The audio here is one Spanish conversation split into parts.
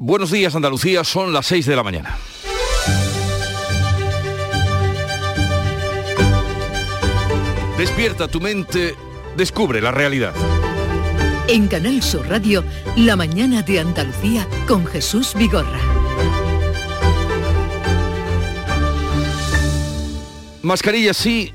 Buenos días Andalucía, son las 6 de la mañana. Despierta tu mente, descubre la realidad. En Canal Sur Radio, La mañana de Andalucía con Jesús Vigorra. Mascarillas sí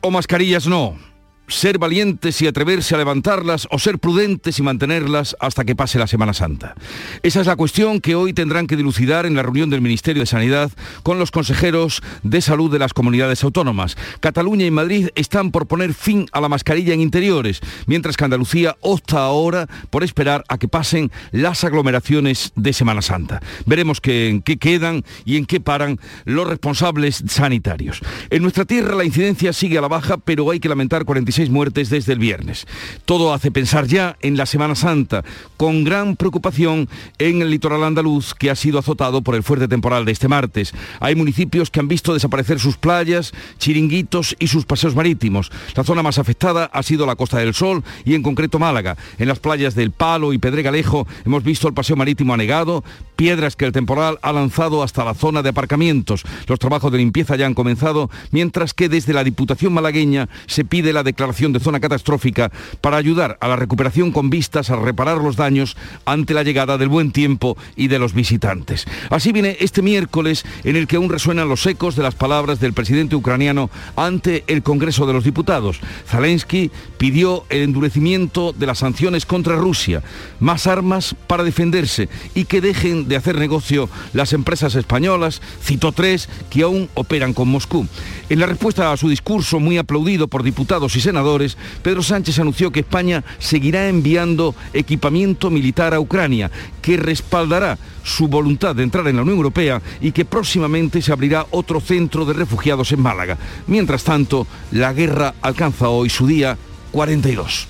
o mascarillas no ser valientes y atreverse a levantarlas o ser prudentes y mantenerlas hasta que pase la Semana Santa. Esa es la cuestión que hoy tendrán que dilucidar en la reunión del Ministerio de Sanidad con los consejeros de salud de las comunidades autónomas. Cataluña y Madrid están por poner fin a la mascarilla en interiores, mientras que Andalucía opta ahora por esperar a que pasen las aglomeraciones de Semana Santa. Veremos en qué quedan y en qué paran los responsables sanitarios. En nuestra tierra la incidencia sigue a la baja, pero hay que lamentar 46 muertes desde el viernes. Todo hace pensar ya en la Semana Santa, con gran preocupación en el litoral andaluz que ha sido azotado por el fuerte temporal de este martes. Hay municipios que han visto desaparecer sus playas, chiringuitos y sus paseos marítimos. La zona más afectada ha sido la Costa del Sol y en concreto Málaga. En las playas del Palo y Pedregalejo hemos visto el paseo marítimo anegado, piedras que el temporal ha lanzado hasta la zona de aparcamientos. Los trabajos de limpieza ya han comenzado, mientras que desde la Diputación malagueña se pide la declaración de zona catastrófica para ayudar a la recuperación con vistas a reparar los daños ante la llegada del buen tiempo y de los visitantes. Así viene este miércoles en el que aún resuenan los ecos de las palabras del presidente ucraniano ante el Congreso de los Diputados. Zelensky pidió el endurecimiento de las sanciones contra Rusia, más armas para defenderse y que dejen de hacer negocio las empresas españolas, citó tres, que aún operan con Moscú. En la respuesta a su discurso, muy aplaudido por diputados y senadores, Pedro Sánchez anunció que España seguirá enviando equipamiento militar a Ucrania, que respaldará su voluntad de entrar en la Unión Europea y que próximamente se abrirá otro centro de refugiados en Málaga. Mientras tanto, la guerra alcanza hoy su día 42.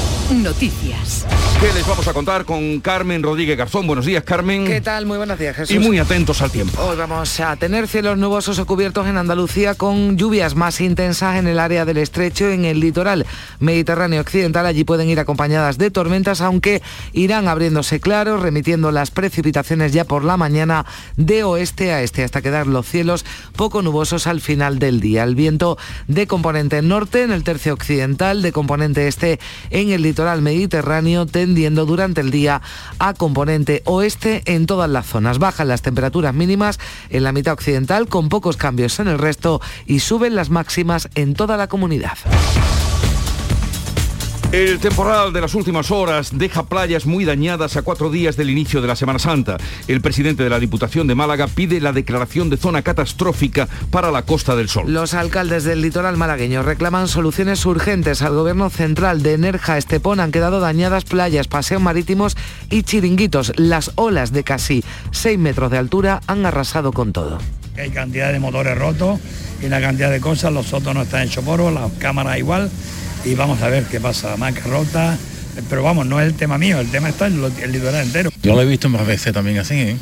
Noticias. ¿Qué les vamos a contar con Carmen Rodríguez Garzón? Buenos días, Carmen. ¿Qué tal? Muy buenos días, Jesús. Y muy atentos al tiempo. Hoy vamos a tener cielos nubosos o cubiertos en Andalucía con lluvias más intensas en el área del estrecho en el litoral mediterráneo occidental. Allí pueden ir acompañadas de tormentas, aunque irán abriéndose claros, remitiendo las precipitaciones ya por la mañana de oeste a este, hasta quedar los cielos poco nubosos al final del día. El viento de componente norte en el tercio occidental, de componente este en el litoral mediterráneo, tendiendo durante el día a componente oeste en todas las zonas. Bajan las temperaturas mínimas en la mitad occidental con pocos cambios en el resto y suben las máximas en toda la comunidad. El temporal de las últimas horas deja playas muy dañadas a cuatro días del inicio de la Semana Santa. El presidente de la Diputación de Málaga pide la declaración de zona catastrófica para la Costa del Sol. Los alcaldes del litoral malagueño reclaman soluciones urgentes al gobierno central de Nerja Estepón. Han quedado dañadas playas, paseos marítimos y chiringuitos. Las olas de casi 6 metros de altura han arrasado con todo. Hay cantidad de motores rotos y una cantidad de cosas. Los sotos no están hechos polvo, las cámaras igual y vamos a ver qué pasa. Marca rota, pero vamos, no es el tema mío, el tema está en el litoral entero. Yo lo he visto más veces también así, ¿eh?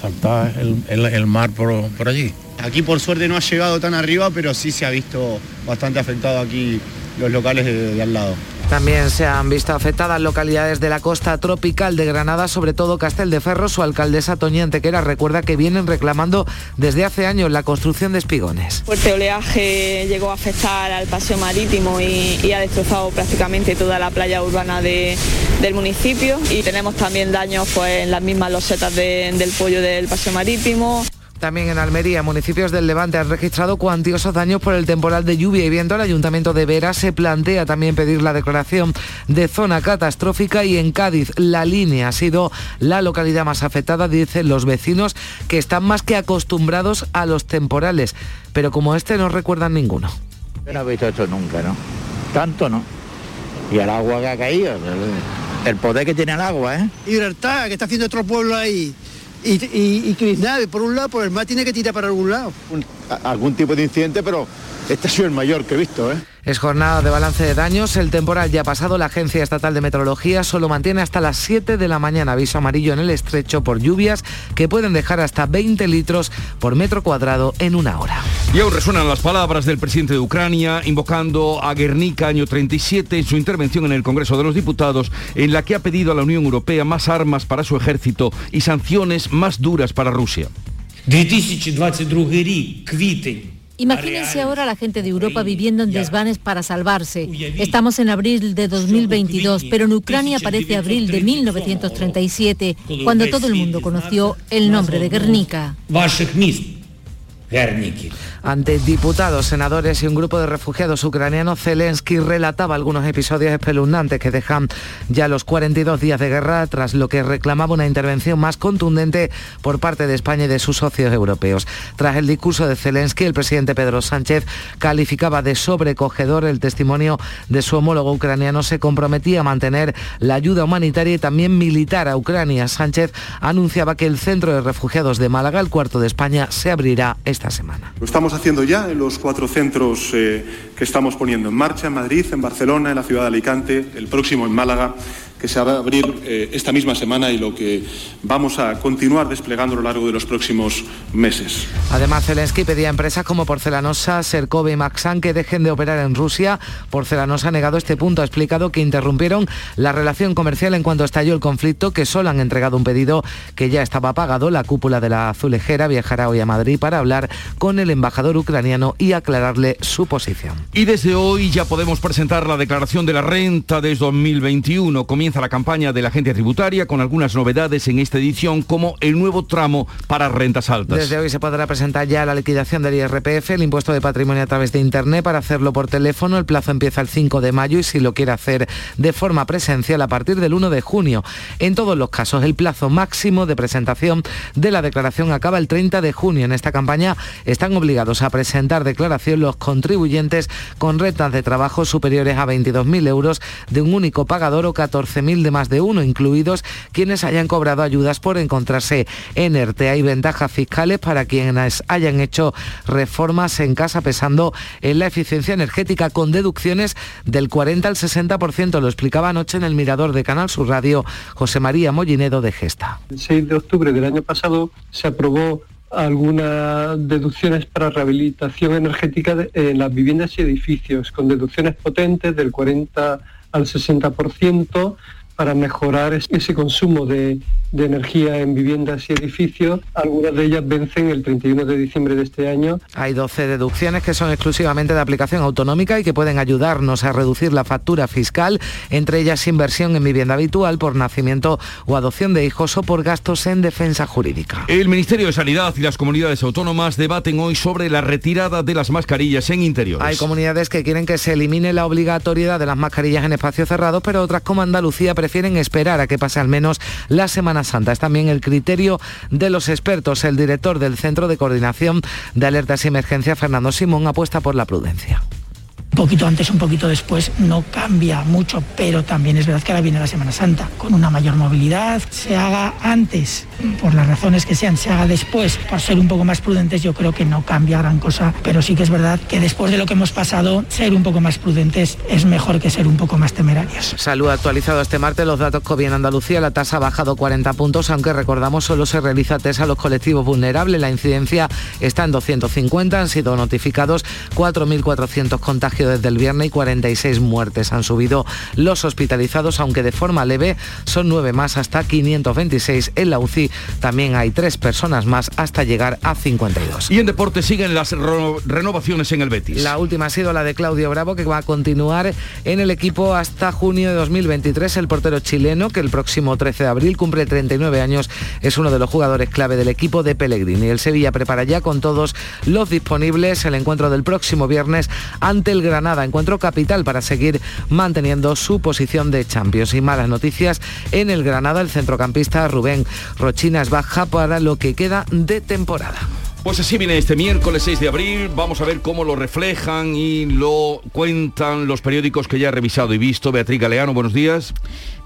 saltar el, mar por, por allí. Aquí por suerte no ha llegado tan arriba, pero sí se ha visto bastante afectado aquí los locales de, al lado. También se han visto afectadas localidades de la costa tropical de Granada, sobre todo Castel de Ferro. Su alcaldesa Toña Antequera recuerda que vienen reclamando desde hace años la construcción de espigones. Fuerte oleaje llegó a afectar al paseo marítimo y, ha destrozado prácticamente toda la playa urbana del municipio y tenemos también daños pues, en las mismas losetas del pollo del paseo marítimo. También en Almería, municipios del Levante han registrado cuantiosos daños por el temporal de lluvia y viento. El Ayuntamiento de Vera se plantea también pedir la declaración de zona catastrófica y en Cádiz la línea ha sido la localidad más afectada, dicen los vecinos, que están más que acostumbrados a los temporales, pero como este no recuerdan ninguno. no he visto esto nunca, ¿no? Tanto no. Y el agua que ha caído, el poder que tiene el agua, ¿eh? Libertad, que está haciendo otro pueblo ahí y, y, por un lado, por el mar tiene que tirar para algún lado. Algún tipo de incidente, pero este ha sido el mayor que he visto. ¿eh? Es jornada de balance de daños. El temporal ya ha pasado. La Agencia Estatal de Meteorología solo mantiene hasta las 7 de la mañana aviso amarillo en el estrecho por lluvias que pueden dejar hasta 20 litros por metro cuadrado en una hora. Y aún resuenan las palabras del presidente de Ucrania invocando a Guernica año 37 en su intervención en el Congreso de los Diputados en la que ha pedido a la Unión Europea más armas para su ejército y sanciones más duras para Rusia. 2022 рік, квітень. Imagínense ahora a la gente de Europa viviendo en desvanes para salvarse. Estamos en abril de 2022, pero en Ucrania parece abril de 1937, cuando todo el mundo conoció el nombre de Guernica. Ante diputados, senadores y un grupo de refugiados ucranianos, Zelensky relataba algunos episodios espeluznantes que dejan ya los 42 días de guerra tras lo que reclamaba una intervención más contundente por parte de España y de sus socios europeos. Tras el discurso de Zelensky, el presidente Pedro Sánchez calificaba de sobrecogedor el testimonio de su homólogo ucraniano. Se comprometía a mantener la ayuda humanitaria y también militar a Ucrania. Sánchez anunciaba que el centro de refugiados de Málaga, el cuarto de España, se abrirá Lo estamos haciendo ya en los cuatro centros eh, que estamos poniendo en marcha, en Madrid, en Barcelona, en la ciudad de Alicante, el próximo en Málaga que se va a abrir eh, esta misma semana y lo que vamos a continuar desplegando a lo largo de los próximos meses. Además, Zelensky pedía a empresas como Porcelanosa, Serkove y Maxan que dejen de operar en Rusia. Porcelanosa ha negado este punto, ha explicado que interrumpieron la relación comercial en cuanto estalló el conflicto, que solo han entregado un pedido que ya estaba pagado. La cúpula de la azulejera viajará hoy a Madrid para hablar con el embajador ucraniano y aclararle su posición. Y desde hoy ya podemos presentar la declaración de la renta de 2021. Comienza la campaña de la agencia tributaria con algunas novedades en esta edición como el nuevo tramo para rentas altas. Desde hoy se podrá presentar ya la liquidación del IRPF, el impuesto de patrimonio a través de Internet para hacerlo por teléfono. El plazo empieza el 5 de mayo y si lo quiere hacer de forma presencial a partir del 1 de junio. En todos los casos, el plazo máximo de presentación de la declaración acaba el 30 de junio. En esta campaña están obligados a presentar declaración los contribuyentes con rentas de trabajo superiores a 22.000 euros de un único pagador o 14 mil de más de uno, incluidos quienes hayan cobrado ayudas por encontrarse en ERTE. Hay ventajas fiscales para quienes hayan hecho reformas en casa pesando en la eficiencia energética con deducciones del 40 al 60%. Lo explicaba anoche en el Mirador de Canal Sur Radio José María Mollinedo de Gesta. El 6 de octubre del año pasado se aprobó algunas deducciones para rehabilitación energética en las viviendas y edificios, con deducciones potentes del 40 al 60% para mejorar ese consumo de, de, energía en viviendas y edificios. Algunas de ellas vencen el 31 de diciembre de este año. Hay 12 deducciones que son exclusivamente de aplicación autonómica y que pueden ayudarnos a reducir la factura fiscal, entre ellas inversión en vivienda habitual por nacimiento o adopción de hijos o por gastos en defensa jurídica. El Ministerio de Sanidad y las comunidades autónomas debaten hoy sobre la retirada de las mascarillas en interiores. Hay comunidades que quieren que se elimine la obligatoriedad de las mascarillas en espacios cerrados, pero otras como Andalucía prefieren esperar a que pase al menos la Semana Santa. Es también el criterio de los expertos. El director del Centro de Coordinación de Alertas y Emergencia, Fernando Simón, apuesta por la prudencia poquito antes, un poquito después, no cambia mucho, pero también es verdad que ahora viene la Semana Santa, con una mayor movilidad, se haga antes, por las razones que sean, se haga después, por ser un poco más prudentes, yo creo que no cambia gran cosa, pero sí que es verdad que después de lo que hemos pasado, ser un poco más prudentes es mejor que ser un poco más temerarios. Salud actualizado este martes los datos COVID en Andalucía, la tasa ha bajado 40 puntos, aunque recordamos solo se realiza test a los colectivos vulnerables, la incidencia está en 250, han sido notificados 4.400 contagios desde el viernes y 46 muertes. Han subido los hospitalizados, aunque de forma leve son nueve más hasta 526 en la UCI. También hay tres personas más hasta llegar a 52. Y en deporte siguen las renovaciones en el Betis. La última ha sido la de Claudio Bravo, que va a continuar en el equipo hasta junio de 2023. El portero chileno, que el próximo 13 de abril cumple 39 años, es uno de los jugadores clave del equipo de Pellegrini. El Sevilla prepara ya con todos los disponibles el encuentro del próximo viernes ante el Granada. Encuentro capital para seguir manteniendo su posición de Champions. Y malas noticias en el Granada, el centrocampista Rubén Rochina es baja para lo que queda de temporada. Pues así viene este miércoles 6 de abril. Vamos a ver cómo lo reflejan y lo cuentan los periódicos que ya he revisado y visto. Beatriz Galeano, buenos días.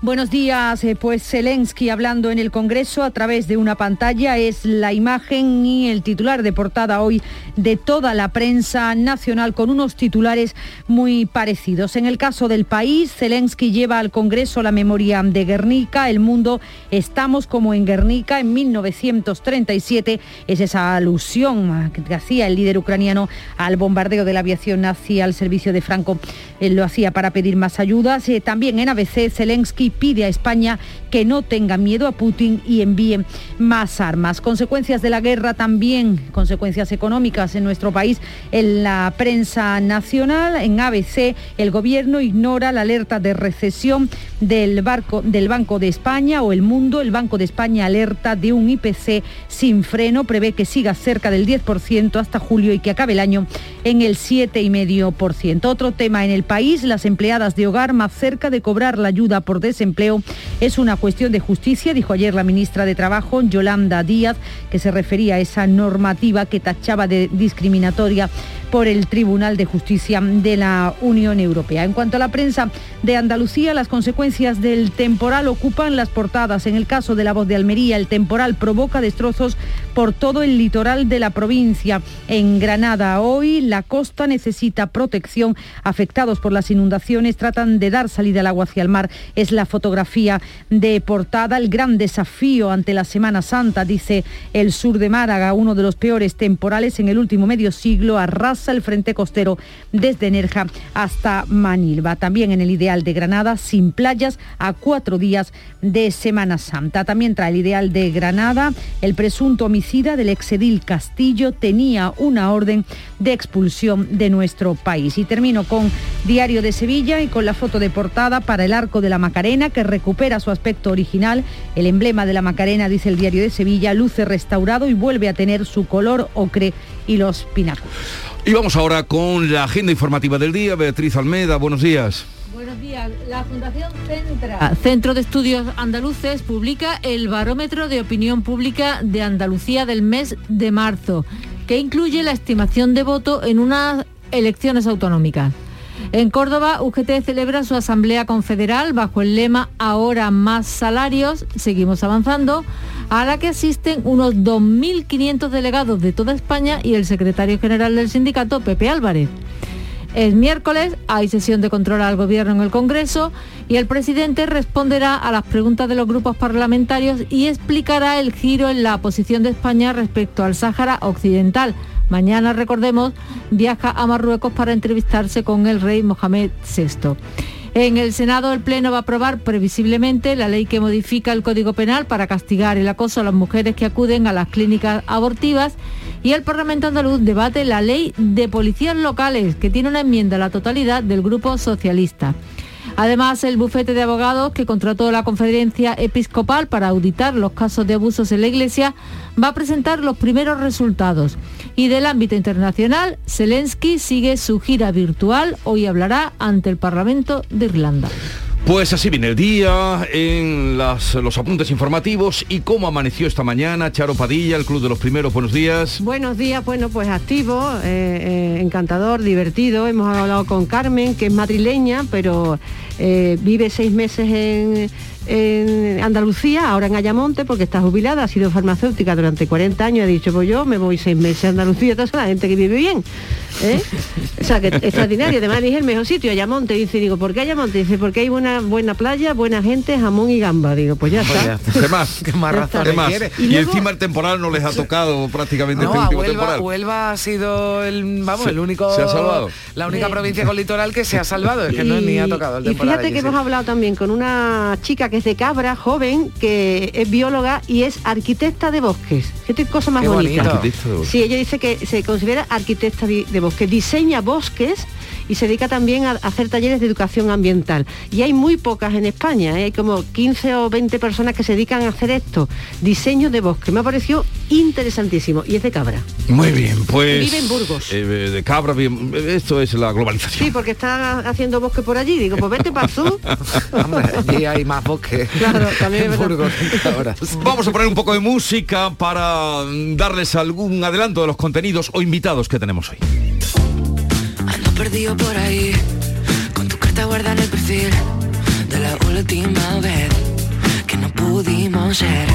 Buenos días, eh, pues Zelensky hablando en el Congreso a través de una pantalla es la imagen y el titular de portada hoy de toda la prensa nacional con unos titulares muy parecidos. En el caso del país, Zelensky lleva al Congreso la memoria de Guernica, el mundo estamos como en Guernica en 1937, es esa alusión que hacía el líder ucraniano al bombardeo de la aviación nazi al servicio de Franco, él lo hacía para pedir más ayudas. Eh, también en ABC, Zelensky pide a España que no tenga miedo a Putin y envíe más armas. Consecuencias de la guerra también, consecuencias económicas en nuestro país. En la prensa nacional, en ABC, el gobierno ignora la alerta de recesión del, barco, del Banco de España o el Mundo. El Banco de España alerta de un IPC sin freno, prevé que siga cerca del 10% hasta julio y que acabe el año en el 7,5%. Otro tema en el país, las empleadas de hogar más cerca de cobrar la ayuda por desempleo es una cuestión de justicia, dijo ayer la ministra de Trabajo, Yolanda Díaz, que se refería a esa normativa que tachaba de discriminatoria por el Tribunal de Justicia de la Unión Europea. En cuanto a la prensa de Andalucía, las consecuencias del temporal ocupan las portadas. En el caso de la voz de Almería, el temporal provoca destrozos por todo el litoral de la provincia. En Granada hoy la costa necesita protección. Afectados por las inundaciones tratan de dar salida al agua hacia el mar. Es la fotografía de portada. El gran desafío ante la Semana Santa, dice el sur de Málaga, uno de los peores temporales en el último medio siglo, arrasa el frente costero desde Nerja hasta Manilva. También en el ideal de Granada, sin playas, a cuatro días de Semana Santa. También trae el ideal de Granada, el presunto homicida del exedil Castillo tenía una orden de expulsión de nuestro país. Y termino con Diario de Sevilla y con la foto de portada para el arco de la Macarena que recupera su aspecto original. El emblema de la Macarena, dice el Diario de Sevilla, luce restaurado y vuelve a tener su color ocre y los pináculos. Y vamos ahora con la agenda informativa del día. Beatriz Almeda, buenos días. Buenos días. La Fundación Centra, Centro de Estudios Andaluces, publica el Barómetro de Opinión Pública de Andalucía del mes de marzo, que incluye la estimación de voto en unas elecciones autonómicas. En Córdoba, UGT celebra su asamblea confederal bajo el lema Ahora más salarios, seguimos avanzando, a la que asisten unos 2.500 delegados de toda España y el secretario general del sindicato, Pepe Álvarez. Es miércoles, hay sesión de control al Gobierno en el Congreso y el presidente responderá a las preguntas de los grupos parlamentarios y explicará el giro en la posición de España respecto al Sáhara Occidental. Mañana, recordemos, viaja a Marruecos para entrevistarse con el rey Mohamed VI. En el Senado el Pleno va a aprobar previsiblemente la ley que modifica el Código Penal para castigar el acoso a las mujeres que acuden a las clínicas abortivas y el Parlamento andaluz debate la ley de policías locales que tiene una enmienda a la totalidad del Grupo Socialista. Además, el bufete de abogados que contrató la conferencia episcopal para auditar los casos de abusos en la Iglesia va a presentar los primeros resultados. Y del ámbito internacional, Zelensky sigue su gira virtual. Hoy hablará ante el Parlamento de Irlanda. Pues así viene el día en los apuntes informativos y cómo amaneció esta mañana Charo Padilla, el Club de los Primeros, buenos días. Buenos días, bueno, pues activo, eh, eh, encantador, divertido. Hemos hablado con Carmen, que es madrileña, pero eh, vive seis meses en, en Andalucía, ahora en Ayamonte, porque está jubilada, ha sido farmacéutica durante 40 años, ha dicho, pues yo me voy seis meses a Andalucía, toda la gente que vive bien. ¿eh? O sea, que extraordinario. Además dije el mejor sitio, Ayamonte. Dice, digo, ¿por qué Ayamonte? Dice, porque hay buena, buena playa, buena gente, jamón y gamba. Digo, pues ya está. ¿Qué más? ¿Qué más Y, encima el temporal no les ha tocado prácticamente no, este último Huelva, temporal. Huelva ha sido el, vamos, Se- el único... se ha salvado. La única provincia con litoral que se ha salvado. Es que no ni ha tocado el y temporal. fíjate allí, que sí. hemos hablado también con una chica que de Cabra, joven, que es bióloga y es arquitecta de bosques. Qué cosa más Qué bonita. Sí, ella dice que se considera arquitecta de bosques, diseña bosques y se dedica también a hacer talleres de educación ambiental. Y hay muy pocas en España, ¿eh? hay como 15 o 20 personas que se dedican a hacer esto, diseño de bosque. Me ha parecido interesantísimo y es de Cabra. Muy bien, pues... Vive en Burgos. eh, de Cabra, bien, esto es la globalización. Sí, porque está haciendo bosque por allí. Digo, pues vete para el sur. Hombre, allí hay más bosque. Claro, también En verdad. Burgos, ahora. Vamos a poner un poco de música para darles algún adelanto de los contenidos o invitados que tenemos hoy. Perdido por ahí, con tu carta guarda en el perfil de la última vez que no pudimos ser.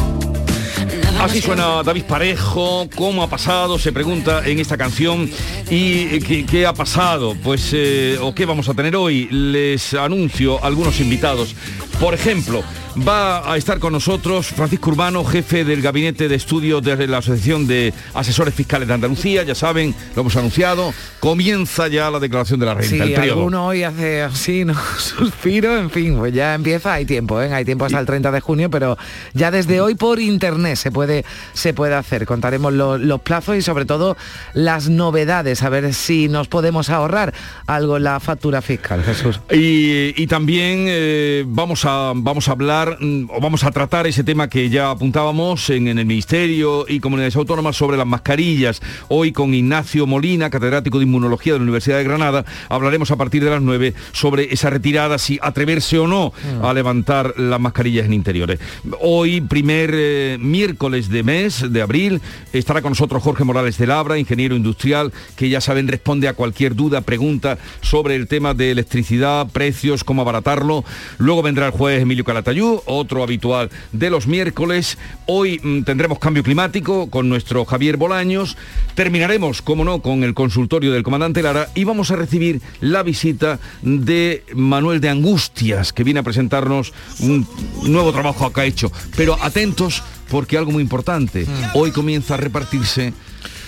Así suena David Parejo, ¿cómo ha pasado? Se pregunta en esta canción. ¿Y qué, qué ha pasado? Pues, eh, ¿o qué vamos a tener hoy? Les anuncio algunos invitados. Por ejemplo, va a estar con nosotros Francisco Urbano, jefe del Gabinete de Estudios de la Asociación de Asesores Fiscales de Andalucía. Ya saben, lo hemos anunciado. Comienza ya la declaración de la renta, Sí, el periodo. alguno hoy hace así, ¿no? Suspiro, en fin, pues ya empieza, hay tiempo, ¿eh? hay tiempo hasta el 30 de junio, pero ya desde hoy por internet se puede, se puede hacer. Contaremos lo- los plazos y sobre todo las novedades, a ver si nos podemos ahorrar algo en la factura fiscal, Jesús. Y, y también eh, vamos, a, vamos a hablar mm, o vamos a tratar ese tema que ya apuntábamos en, en el Ministerio y Comunidades Autónomas sobre las mascarillas. Hoy con Ignacio Molina, catedrático de Inmunología de la Universidad de Granada, hablaremos a partir de las 9 sobre esa retirada, si atreverse o no a levantar las mascarillas en interiores. Hoy, primer eh, miércoles de mes de abril, estará con nosotros Jorge Morales de Labra, ingeniero industrial, que ya saben responde a cualquier duda, pregunta sobre el tema de electricidad, precios, cómo abaratarlo. Luego vendrá el juez Emilio Calatayú, otro habitual de los miércoles. Hoy mm, tendremos cambio climático con nuestro Javier Bolaños. Terminaremos, como no, con el consultorio del comandante Lara y vamos a recibir la visita de Manuel de Angustias, que viene a presentarnos un nuevo trabajo acá hecho. Pero atentos porque algo muy importante, hoy comienza a repartirse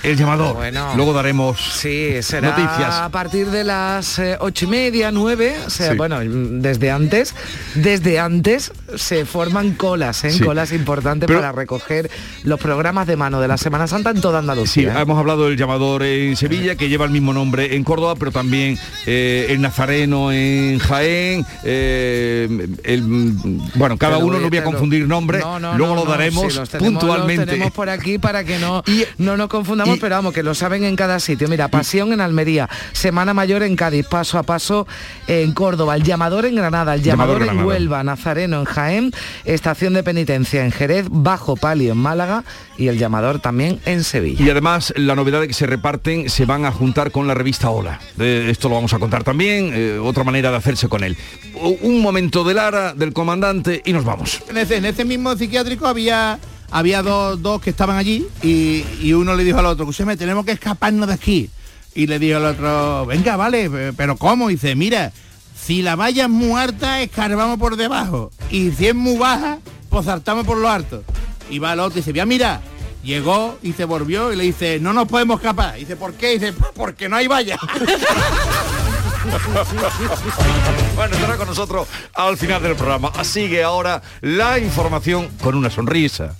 el llamador. Bueno. Luego daremos Sí, será noticias. a partir de las eh, ocho y media, nueve, o sea, Sí. bueno, desde antes, desde antes se forman colas, ¿eh? Sí. colas importantes Pero- para recoger los programas de mano de la Semana Santa en toda Sí, Andalucía. ¿eh? hemos hablado del llamador en Sevilla, que lleva el mismo nombre en Córdoba, pero también eh, el nazareno en Jaén. eh, el, bueno, cada uno voy- no voy a confundir nombre, No, no, luego no, lo daremos sí, los tenemos- puntualmente. Los tenemos por aquí para que no, no nos confundamos, pero vamos, que lo saben en cada sitio. Mira, Pasión en Almería, Semana Mayor en Cádiz, Paso a Paso en Córdoba, El Llamador en Granada, El Llamador Llamador, en. Huelva, Nazareno en Jaén, Estación de Penitencia en Jerez, Bajo Palio en Málaga y El Llamador también en Sevilla. Y además la novedad de que se reparten se van a juntar con la revista Hola. Eh, esto lo vamos a contar también, eh, otra manera de hacerse con él. Un momento de Lara, del comandante y nos vamos. En ese, en ese mismo psiquiátrico había había dos, dos que estaban allí y, y uno le dijo al otro, escúchame, tenemos que escaparnos de aquí. Y le dijo al otro, venga, vale, pe- pero ¿cómo? Dice, mira, si la valla es muy alta, escarbamos por debajo. Y si es muy baja, pues saltamos por lo alto. Y va el otro y dice, ya mira, llegó y se volvió y le dice, no nos podemos escapar. Dice, ¿por qué? Y dice, porque no hay valla. Bueno, estará con nosotros al final del programa. Sigue ahora la información con una sonrisa.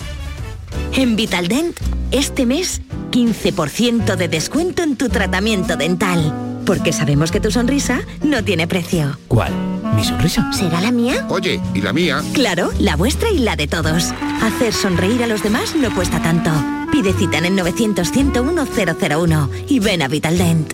En Vitaldent, este mes, 15% de descuento en tu tratamiento dental. Porque sabemos que tu sonrisa no tiene precio. ¿Cuál? ¿Mi sonrisa? ¿Será la mía? Oye, ¿y la mía? Claro, la vuestra y la de todos. Hacer sonreír a los demás no cuesta tanto. Pide cita en el 900 101 001 y ven a Vitaldent.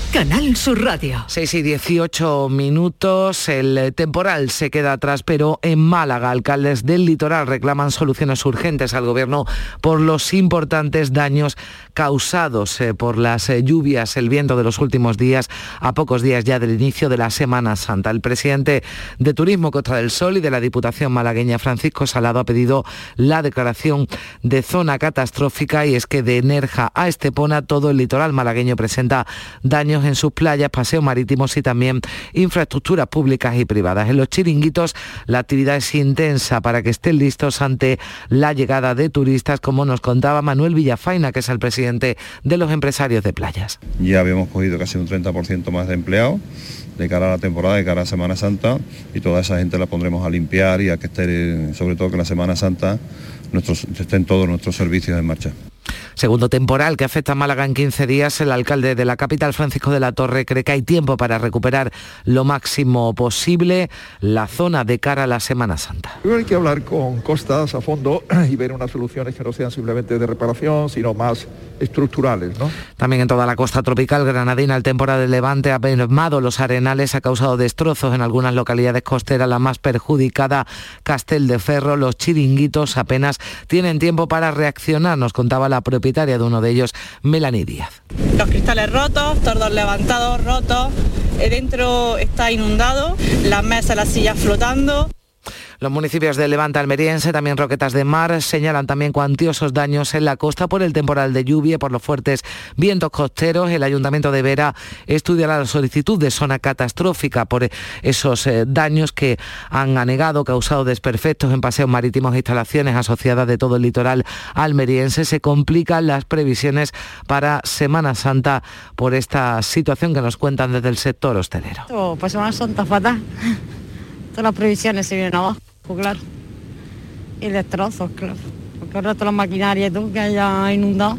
Canal Sur Radio. 6 y 18 minutos, el temporal se queda atrás, pero en Málaga, alcaldes del litoral reclaman soluciones urgentes al gobierno por los importantes daños causados eh, por las eh, lluvias, el viento de los últimos días, a pocos días ya del inicio de la Semana Santa. El presidente de Turismo Costa del Sol y de la Diputación malagueña, Francisco Salado, ha pedido la declaración de zona catastrófica y es que de Nerja a Estepona todo el litoral malagueño presenta daños en sus playas, paseos marítimos y también infraestructuras públicas y privadas. En los chiringuitos la actividad es intensa para que estén listos ante la llegada de turistas, como nos contaba Manuel Villafaina, que es el presidente de los empresarios de playas. Ya habíamos cogido casi un 30% más de empleados de cara a la temporada, de cara a Semana Santa, y toda esa gente la pondremos a limpiar y a que esté, sobre todo que la Semana Santa nuestros, estén todos nuestros servicios en marcha. Segundo temporal que afecta a Málaga en 15 días, el alcalde de la capital, Francisco de la Torre, cree que hay tiempo para recuperar lo máximo posible la zona de cara a la Semana Santa. Hay que hablar con costas a fondo y ver unas soluciones que no sean simplemente de reparación, sino más estructurales. ¿no? También en toda la costa tropical granadina, el temporal de Levante ha mermado los arenales, ha causado destrozos en algunas localidades costeras, la más perjudicada, Castel de Ferro. Los chiringuitos apenas tienen tiempo para reaccionar, nos contaba la de uno de ellos, Melanie Díaz. Los cristales rotos, tordos levantados, rotos, eh, dentro está inundado, las mesas, las sillas flotando. Los municipios de Levante Almeriense, también Roquetas de Mar, señalan también cuantiosos daños en la costa por el temporal de lluvia, por los fuertes vientos costeros. El Ayuntamiento de Vera estudiará la solicitud de zona catastrófica por esos eh, daños que han anegado, causado desperfectos en paseos marítimos e instalaciones asociadas de todo el litoral almeriense. Se complican las previsiones para Semana Santa por esta situación que nos cuentan desde el sector hostelero. Pues Semana Santa fatal. Todas las previsiones se vienen abajo, claro. Y destrozos, claro. Porque el resto de la maquinaria y todo que haya inundado,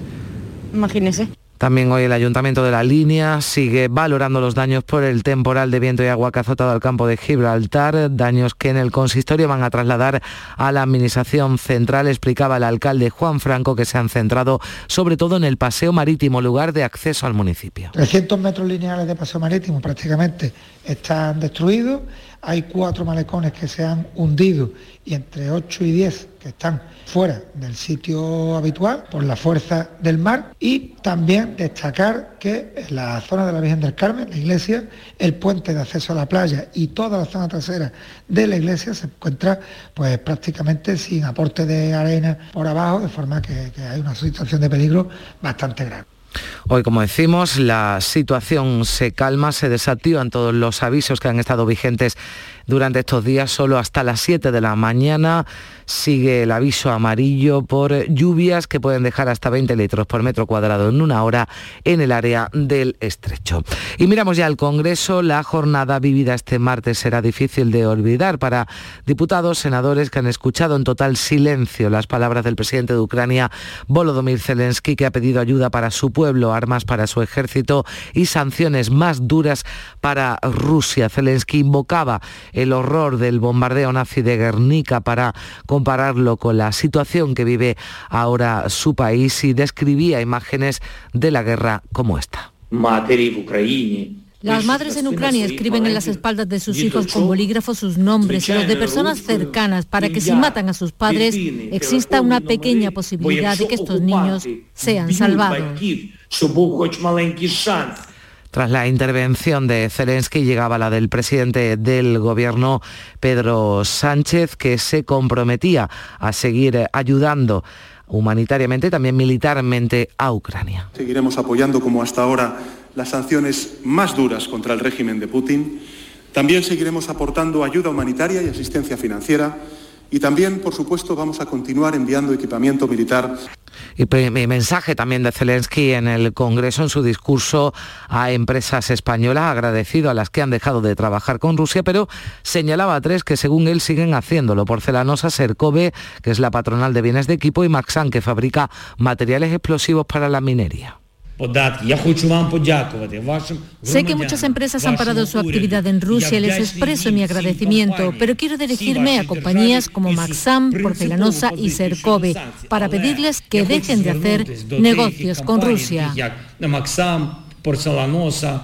imagínese. También hoy el Ayuntamiento de la Línea sigue valorando los daños por el temporal de viento y agua que ha azotado al campo de Gibraltar, daños que en el consistorio van a trasladar a la Administración Central, explicaba el alcalde Juan Franco, que se han centrado sobre todo en el paseo marítimo, lugar de acceso al municipio. 300 metros lineales de paseo marítimo prácticamente están destruidos, hay cuatro malecones que se han hundido y entre 8 y 10 que están fuera del sitio habitual por la fuerza del mar y también destacar que en la zona de la Virgen del Carmen, la iglesia, el puente de acceso a la playa y toda la zona trasera de la iglesia se encuentra pues prácticamente sin aporte de arena por abajo, de forma que, que hay una situación de peligro bastante grave. Hoy, como decimos, la situación se calma, se desactivan todos los avisos que han estado vigentes durante estos días, solo hasta las 7 de la mañana sigue el aviso amarillo por lluvias que pueden dejar hasta 20 litros por metro cuadrado en una hora en el área del estrecho. Y miramos ya al Congreso, la jornada vivida este martes será difícil de olvidar para diputados, senadores que han escuchado en total silencio las palabras del presidente de Ucrania, Volodymyr Zelensky, que ha pedido ayuda para su pueblo, armas para su ejército y sanciones más duras para Rusia. Zelensky invocaba el horror del bombardeo nazi de Guernica para compararlo con la situación que vive ahora su país y describía imágenes de la guerra como esta. Las madres en Ucrania escriben en las espaldas de sus hijos con bolígrafos sus nombres y los de personas cercanas para que si matan a sus padres exista una pequeña posibilidad de que estos niños sean salvados. Tras la intervención de Zelensky llegaba la del presidente del gobierno, Pedro Sánchez, que se comprometía a seguir ayudando humanitariamente y también militarmente a Ucrania. Seguiremos apoyando como hasta ahora las sanciones más duras contra el régimen de Putin. También seguiremos aportando ayuda humanitaria y asistencia financiera. Y también, por supuesto, vamos a continuar enviando equipamiento militar. Y mi mensaje también de Zelensky en el Congreso, en su discurso a empresas españolas, agradecido a las que han dejado de trabajar con Rusia, pero señalaba a tres que según él siguen haciéndolo. Porcelanosa, Sercove, que es la patronal de bienes de equipo, y Maxan, que fabrica materiales explosivos para la minería. Sé que muchas empresas han parado su actividad en Rusia. Y les expreso mi agradecimiento, pero quiero dirigirme a compañías como Maxam, Porcelanosa y Sercove para pedirles que dejen de hacer negocios con Rusia. Porcelanosa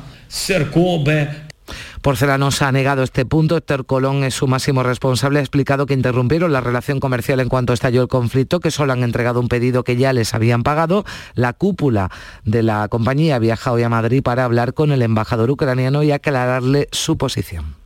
ha negado este punto. Héctor Colón es su máximo responsable. Ha explicado que interrumpieron la relación comercial en cuanto estalló el conflicto, que solo han entregado un pedido que ya les habían pagado. La cúpula de la compañía ha viajado hoy a Madrid para hablar con el embajador ucraniano y aclararle su posición.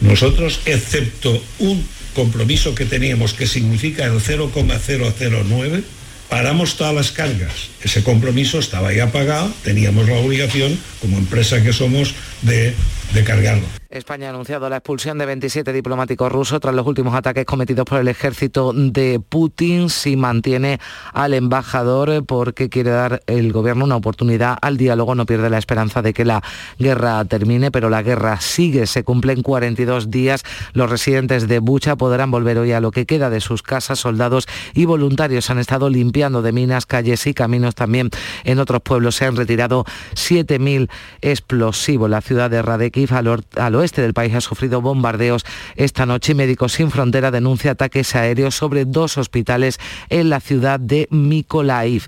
Nosotros, excepto un compromiso que teníamos que significa el 0,009, paramos todas las cargas. Ese compromiso estaba ya pagado, teníamos la obligación, como empresa que somos, de de cargarlo. España ha anunciado la expulsión de 27 diplomáticos rusos tras los últimos ataques cometidos por el ejército de Putin. Si mantiene al embajador porque quiere dar el gobierno una oportunidad al diálogo, no pierde la esperanza de que la guerra termine, pero la guerra sigue. Se cumplen 42 días. Los residentes de Bucha podrán volver hoy a lo que queda de sus casas. Soldados y voluntarios han estado limpiando de minas, calles y caminos. También en otros pueblos se han retirado 7.000 explosivos. La ciudad de Radekif al, al oeste del país ha sufrido bombardeos esta noche. Médicos Sin Frontera denuncia ataques aéreos sobre dos hospitales en la ciudad de Mykolaiv.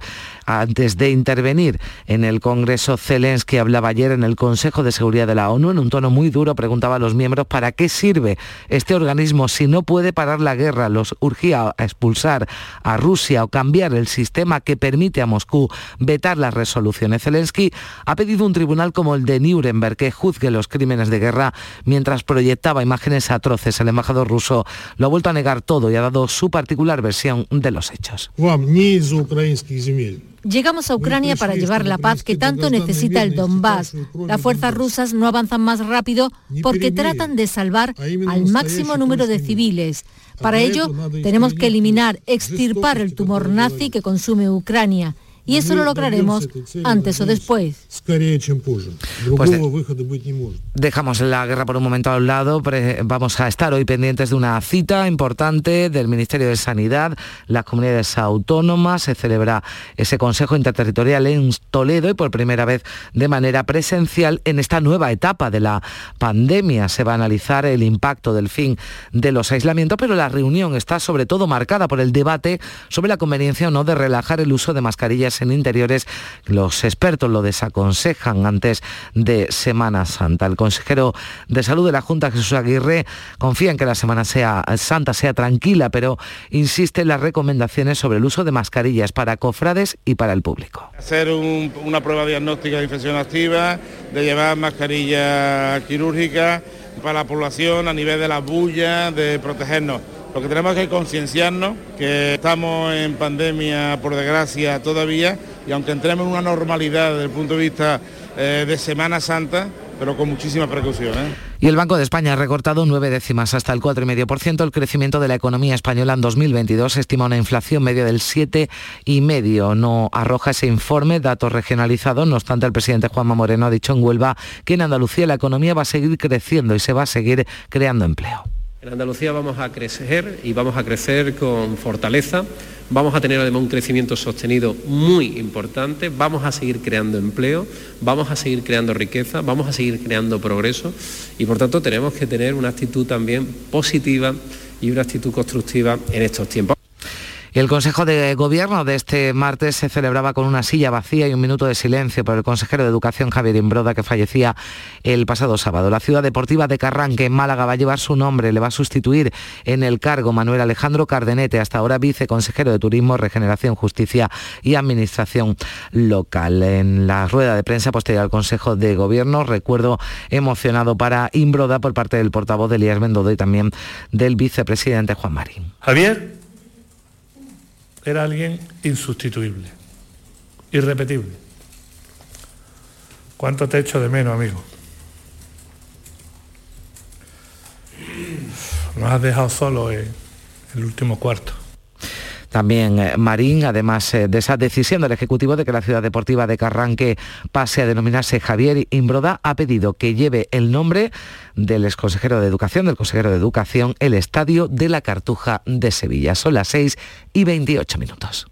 Antes de intervenir en el Congreso, Zelensky hablaba ayer en el Consejo de Seguridad de la ONU en un tono muy duro, preguntaba a los miembros para qué sirve este organismo si no puede parar la guerra. Los urgía a expulsar a Rusia o cambiar el sistema que permite a Moscú vetar las resoluciones. Zelensky ha pedido un tribunal como el de Nuremberg que juzgue los crímenes de guerra mientras proyectaba imágenes atroces. El embajador ruso lo ha vuelto a negar todo y ha dado su particular versión de los hechos. Llegamos a Ucrania para llevar la paz que tanto necesita el Donbass. Las fuerzas rusas no avanzan más rápido porque tratan de salvar al máximo número de civiles. Para ello, tenemos que eliminar, extirpar el tumor nazi que consume Ucrania y eso lo lograremos antes o después. Pues dejamos la guerra por un momento a un lado, vamos a estar hoy pendientes de una cita importante del Ministerio de Sanidad, las comunidades autónomas, se celebra ese Consejo Interterritorial en Toledo y por primera vez de manera presencial en esta nueva etapa de la pandemia. Se va a analizar el impacto del fin de los aislamientos, pero la reunión está sobre todo marcada por el debate sobre la conveniencia o no de relajar el uso de mascarillas en interiores. Los expertos lo desaconsejan antes de Semana Santa. El consejero de Salud de la Junta, Jesús Aguirre, confía en que la Semana sea, Santa sea tranquila, pero insiste en las recomendaciones sobre el uso de mascarillas para cofrades y para el público. Hacer una prueba diagnóstica de infección activa, de llevar mascarilla quirúrgica para la población a nivel de la bulla, de protegernos. Lo que tenemos que concienciarnos que estamos en pandemia, por desgracia, todavía, y aunque entremos en una normalidad desde el punto de vista eh, de Semana Santa, pero con muchísimas precauciones. ¿eh? Y el Banco de España ha recortado nueve décimas hasta el 4,5%. El crecimiento de la economía española en 2022 estima una inflación media del 7,5%. No arroja ese informe datos regionalizados. No obstante, el presidente Juanma Moreno ha dicho en Huelva que en Andalucía la economía va a seguir creciendo y se va a seguir creando empleo. En Andalucía vamos a crecer y vamos a crecer con fortaleza, vamos a tener además un crecimiento sostenido muy importante, vamos a seguir creando empleo, vamos a seguir creando riqueza, vamos a seguir creando progreso. Y por tanto tenemos que tener una actitud también positiva y una actitud constructiva en estos tiempos. El Consejo de Gobierno de este martes se celebraba con una silla vacía y un minuto de silencio por el consejero de Educación Javier Imbroda que fallecía el pasado sábado. La ciudad deportiva de Carranque en Málaga va a llevar su nombre, le va a sustituir en el cargo Manuel Alejandro Cardenete, hasta ahora viceconsejero de Turismo, Regeneración, Justicia y Administración Local. En la rueda de prensa posterior al Consejo de Gobierno, recuerdo emocionado para Imbroda por parte del portavoz de Elías Bendodo y también del vicepresidente Juan Marín. Javier era alguien insustituible, irrepetible. ¿Cuánto te echo de menos, amigo? Nos has dejado solo en el último cuarto. También eh, Marín, además eh, de esa decisión del Ejecutivo de que la ciudad deportiva de Carranque pase a denominarse Javier Imbroda, ha pedido que lleve el nombre del exconsejero de Educación, del consejero de Educación, el Estadio de la Cartuja de Sevilla. Son las 6 y 28 minutos.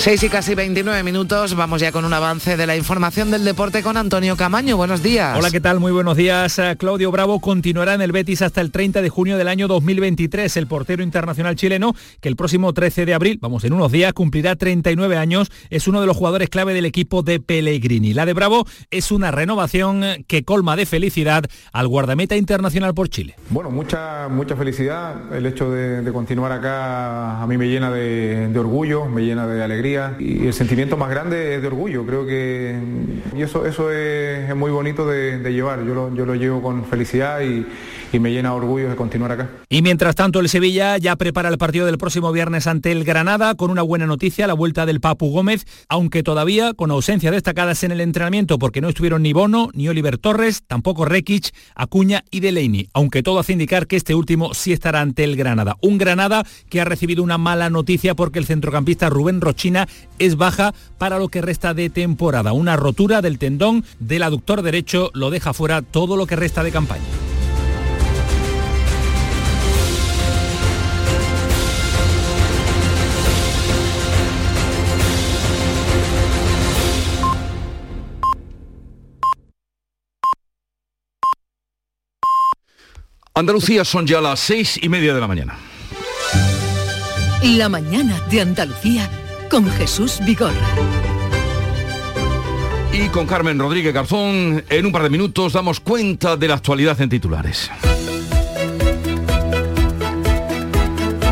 6 y casi 29 minutos, vamos ya con un avance de la información del deporte con Antonio Camaño. Buenos días. Hola, ¿qué tal? Muy buenos días. Eh, Claudio Bravo continuará en el Betis hasta el 30 de junio del año 2023. El portero internacional chileno, que el próximo 13 de abril, vamos, en unos días, cumplirá 39 años, es uno de los jugadores clave del equipo de Pellegrini. La de Bravo es una renovación que colma de felicidad al guardameta internacional por Chile. Bueno, mucha, mucha felicidad. El hecho de, de continuar acá a mí me llena de, de orgullo, me llena de y el sentimiento más grande es de orgullo. Creo que y eso, eso es, es muy bonito de, de llevar. Yo lo, yo lo llevo con felicidad y, y me llena orgullo de continuar acá. Y mientras tanto el Sevilla ya prepara el partido del próximo viernes ante el Granada con una buena noticia, la vuelta del Papu Gómez, aunque todavía con ausencias destacadas en el entrenamiento porque no estuvieron ni Bono, ni Oliver Torres, tampoco Rekic, Acuña y Delaney, aunque todo hace indicar que este último sí estará ante el Granada. Un Granada que ha recibido una mala noticia porque el centrocampista Rubén Rochina es baja para lo que resta de temporada. Una rotura del tendón del aductor derecho lo deja fuera todo lo que resta de campaña. Andalucía son ya las seis y media de la mañana. La mañana de Andalucía con Jesús Vigorra. Y con Carmen Rodríguez Garzón, en un par de minutos damos cuenta de la actualidad en titulares.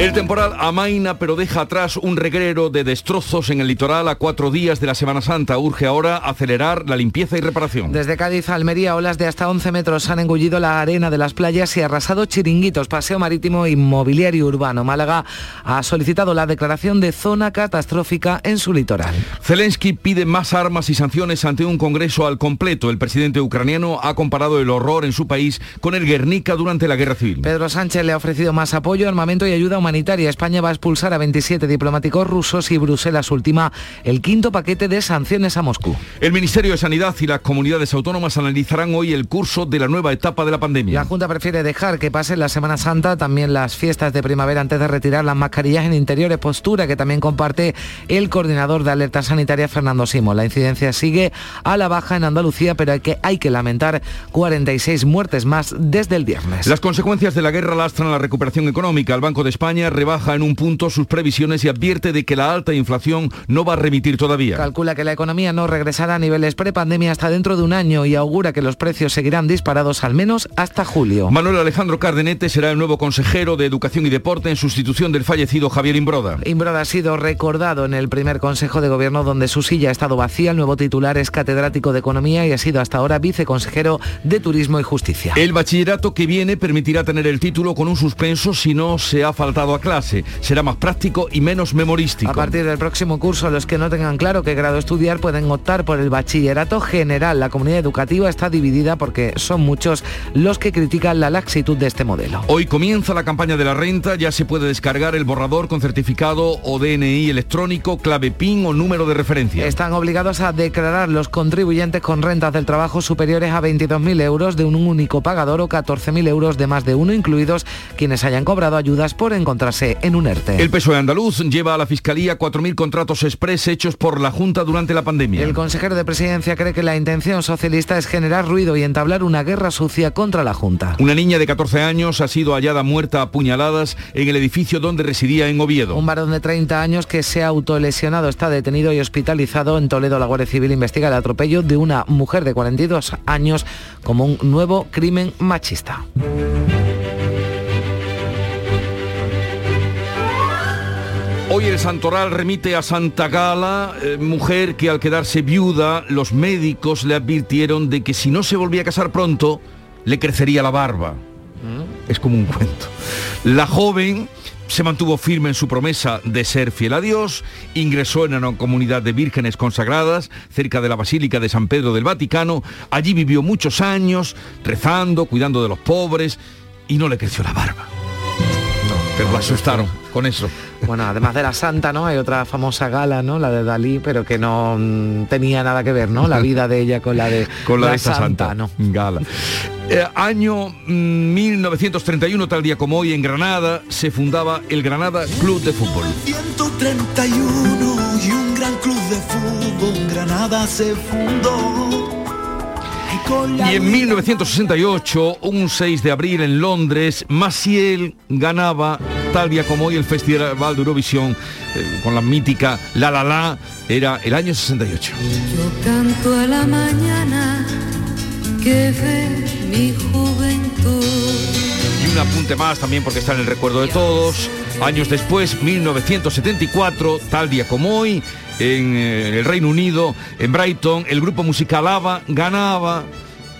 El temporal amaina pero deja atrás un reguero de destrozos en el litoral a cuatro días de la Semana Santa. Urge ahora acelerar la limpieza y reparación. Desde Cádiz a Almería, olas de hasta 11 metros han engullido la arena de las playas y arrasado chiringuitos, paseo marítimo inmobiliario urbano. Málaga ha solicitado la declaración de zona catastrófica en su litoral. Zelensky pide más armas y sanciones ante un congreso al completo. El presidente ucraniano ha comparado el horror en su país con el Guernica durante la guerra civil. Pedro Sánchez le ha ofrecido más apoyo, armamento y ayuda humanitaria. España va a expulsar a 27 diplomáticos rusos y Bruselas ultima el quinto paquete de sanciones a Moscú. El Ministerio de Sanidad y las comunidades autónomas analizarán hoy el curso de la nueva etapa de la pandemia. La Junta prefiere dejar que pase la Semana Santa, también las fiestas de primavera antes de retirar las mascarillas en interiores, postura que también comparte el coordinador de alerta sanitaria Fernando Simo. La incidencia sigue a la baja en Andalucía, pero hay que, hay que lamentar 46 muertes más desde el viernes. Las consecuencias de la guerra lastran la recuperación económica. El Banco de España rebaja en un punto sus previsiones y advierte de que la alta inflación no va a remitir todavía. Calcula que la economía no regresará a niveles prepandemia hasta dentro de un año y augura que los precios seguirán disparados al menos hasta julio. Manuel Alejandro Cardenete será el nuevo consejero de Educación y Deporte en sustitución del fallecido Javier Imbroda. Imbroda ha sido recordado en el primer Consejo de Gobierno donde su silla ha estado vacía. El nuevo titular es catedrático de Economía y ha sido hasta ahora viceconsejero de Turismo y Justicia. El bachillerato que viene permitirá tener el título con un suspenso si no se ha faltado a clase. Será más práctico y menos memorístico. A partir del próximo curso, los que no tengan claro qué grado estudiar pueden optar por el bachillerato general. La comunidad educativa está dividida porque son muchos los que critican la laxitud de este modelo. Hoy comienza la campaña de la renta, ya se puede descargar el borrador con certificado o DNI electrónico, clave PIN o número de referencia. Están obligados a declarar los contribuyentes con rentas del trabajo superiores a 22.000 euros de un único pagador o 14.000 euros de más de uno, incluidos quienes hayan cobrado ayudas por encontrarse en un ERTE. El PSOE andaluz lleva a la Fiscalía 4.000 contratos express hechos por la Junta durante la pandemia. El consejero de Presidencia cree que la intención socialista es generar ruido y entablar una guerra sucia contra la Junta. Una niña de 14 años ha sido hallada muerta a puñaladas en el edificio donde residía en Oviedo. Un varón de 30 años que se ha autolesionado está detenido y hospitalizado en Toledo. La Guardia Civil investiga el atropello de una mujer de 42 años como un nuevo crimen machista. Hoy el Santoral remite a Santa Gala, eh, mujer que al quedarse viuda, los médicos le advirtieron de que si no se volvía a casar pronto, le crecería la barba. Es como un cuento. La joven se mantuvo firme en su promesa de ser fiel a Dios, ingresó en una comunidad de vírgenes consagradas cerca de la Basílica de San Pedro del Vaticano, allí vivió muchos años rezando, cuidando de los pobres y no le creció la barba. Pero la asustaron con eso. Bueno, además de la Santa, ¿no? Hay otra famosa gala, ¿no? La de Dalí, pero que no mm, tenía nada que ver, ¿no? La vida de ella con la de con la, de esta Santa, santa ¿no? gala. Eh, año mm, 1931, tal día como hoy, en Granada, se fundaba el Granada Club de Fútbol. 131 y un gran club de fútbol Granada se fundó. Y en 1968, un 6 de abril en Londres, Maciel ganaba, tal día como hoy, el Festival de Eurovisión eh, con la mítica La La La, era el año 68. Yo canto a la mañana que ve mi juventud. Y un apunte más también porque está en el recuerdo de todos. Años después, 1974, tal día como hoy, en eh, el Reino Unido, en Brighton, el grupo musical ABBA ganaba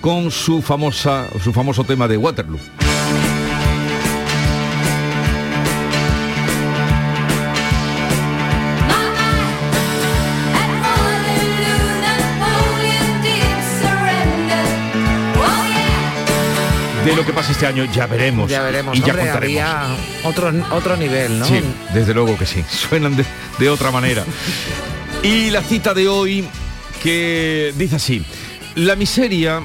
con su famosa su famoso tema de Waterloo. De lo que pasa este año ya veremos. Ya veremos, y ya hombre, contaremos. había otro, otro nivel, ¿no? Sí, desde luego que sí. Suenan de, de otra manera. Y la cita de hoy que dice así. La miseria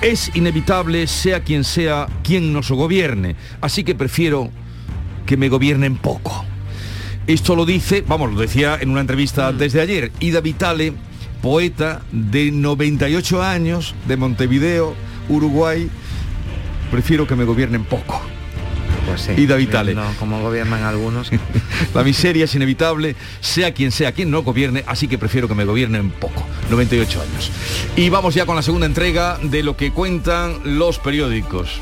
es inevitable sea quien sea quien nos gobierne. Así que prefiero que me gobiernen poco. Esto lo dice, vamos, lo decía en una entrevista desde ayer, Ida Vitale, poeta de 98 años de Montevideo, Uruguay. Prefiero que me gobiernen poco. Pues sí, Ida Vitale. cómo gobiernan algunos. La miseria es inevitable, sea quien sea quien no gobierne, así que prefiero que me gobiernen poco. 98 años. Y vamos ya con la segunda entrega de lo que cuentan los periódicos.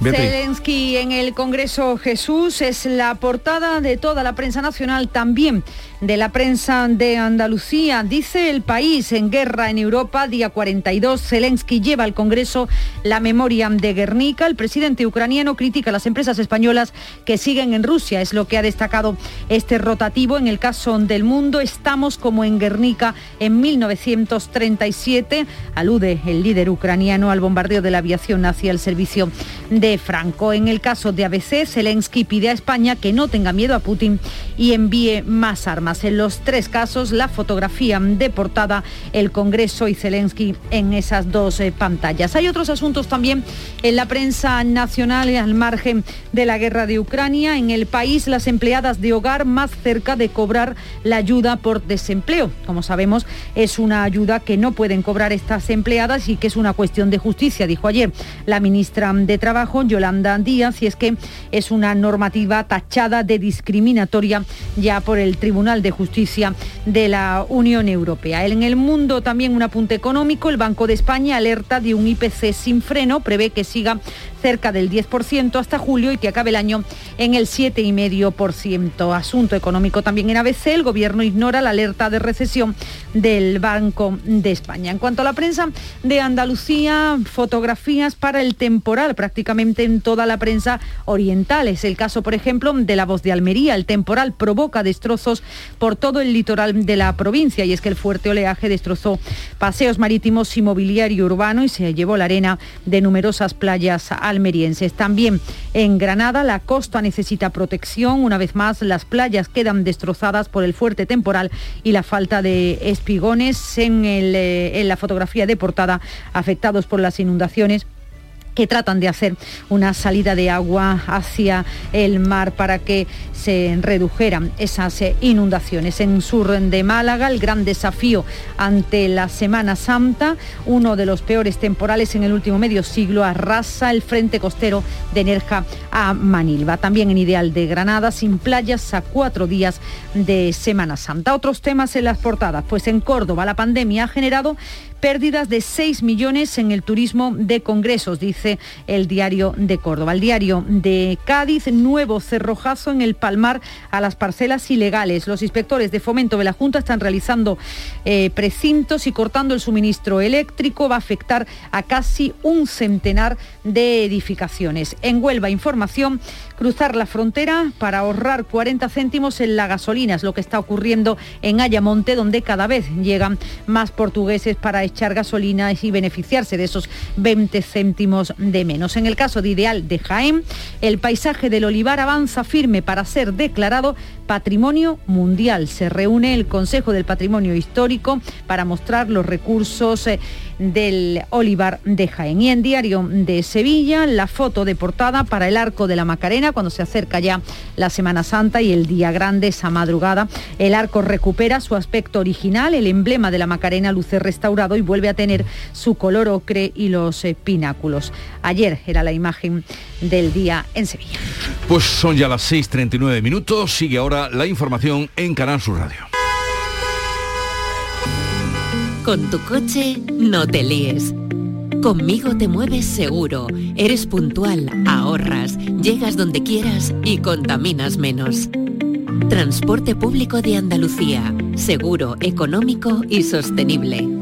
Zelensky en el Congreso Jesús es la portada de toda la prensa nacional, también de la prensa de Andalucía. Dice el país en guerra en Europa, día 42, Zelensky lleva al Congreso la memoria de Guernica. El presidente ucraniano critica a las empresas españolas que siguen en Rusia. Es lo que ha destacado este rotativo. En el caso del mundo, estamos como en Guernica en 1937. Alude el líder ucraniano al bombardeo de la aviación hacia el servicio de Franco. En el caso de ABC, Zelensky pide a España que no tenga miedo a Putin y envíe más armas. En los tres casos, la fotografía de portada, el Congreso y Zelensky en esas dos eh, pantallas. Hay otros asuntos también en la prensa nacional al margen de la guerra de Ucrania. En el país, las empleadas de hogar más cerca de cobrar la ayuda por desempleo. Como sabemos, es una ayuda que no pueden cobrar estas empleadas y que es una cuestión de justicia, dijo ayer la ministra de Trabajo, Yolanda Díaz, y es que es una normativa tachada de discriminatoria ya por el Tribunal de Justicia de la Unión Europea. En el mundo también un apunte económico, el Banco de España alerta de un IPC sin freno, prevé que siga cerca del 10% hasta julio y que acabe el año en el 7,5%. Asunto económico también en ABC, el gobierno ignora la alerta de recesión del Banco de España. En cuanto a la prensa de Andalucía, fotografías para el temporal prácticamente en toda la prensa oriental. Es el caso, por ejemplo, de la voz de Almería. El temporal provoca destrozos por todo el litoral de la provincia y es que el fuerte oleaje destrozó paseos marítimos y mobiliario urbano y se llevó la arena de numerosas playas almerienses. También en Granada la costa necesita protección. Una vez más, las playas quedan destrozadas por el fuerte temporal y la falta de espigones en, el, eh, en la fotografía de portada afectados por las inundaciones que tratan de hacer una salida de agua hacia el mar para que se redujeran esas eh, inundaciones. En sur de Málaga, el gran desafío ante la Semana Santa, uno de los peores temporales en el último medio siglo, arrasa el frente costero de Nerja a Manilva. También en Ideal de Granada, sin playas a cuatro días de Semana Santa. Otros temas en las portadas, pues en Córdoba la pandemia ha generado pérdidas de 6 millones en el turismo de congresos, dice el diario de Córdoba. El diario de Cádiz, nuevo cerrojazo en el Palmar a las parcelas ilegales. Los inspectores de fomento de la Junta están realizando eh, precintos y cortando el suministro eléctrico. Va a afectar a casi un centenar de edificaciones. En Huelva, información, cruzar la frontera para ahorrar 40 céntimos en la gasolina. Es lo que está ocurriendo en Ayamonte, donde cada vez llegan más portugueses para echar gasolina y beneficiarse de esos 20 céntimos de menos. En el caso de Ideal de Jaén, el paisaje del olivar avanza firme para ser declarado Patrimonio Mundial. Se reúne el Consejo del Patrimonio Histórico para mostrar los recursos eh, del olivar de Jaén. Y en Diario de Sevilla, la foto de portada para el Arco de la Macarena, cuando se acerca ya la Semana Santa y el día grande, esa madrugada. El arco recupera su aspecto original, el emblema de la Macarena luce restaurado y vuelve a tener su color ocre y los eh, pináculos. Ayer era la imagen del día en Sevilla. Pues son ya las 6.39 minutos, sigue ahora la información en Canal Sur Radio. Con tu coche no te líes. Conmigo te mueves seguro, eres puntual, ahorras, llegas donde quieras y contaminas menos. Transporte público de Andalucía, seguro, económico y sostenible.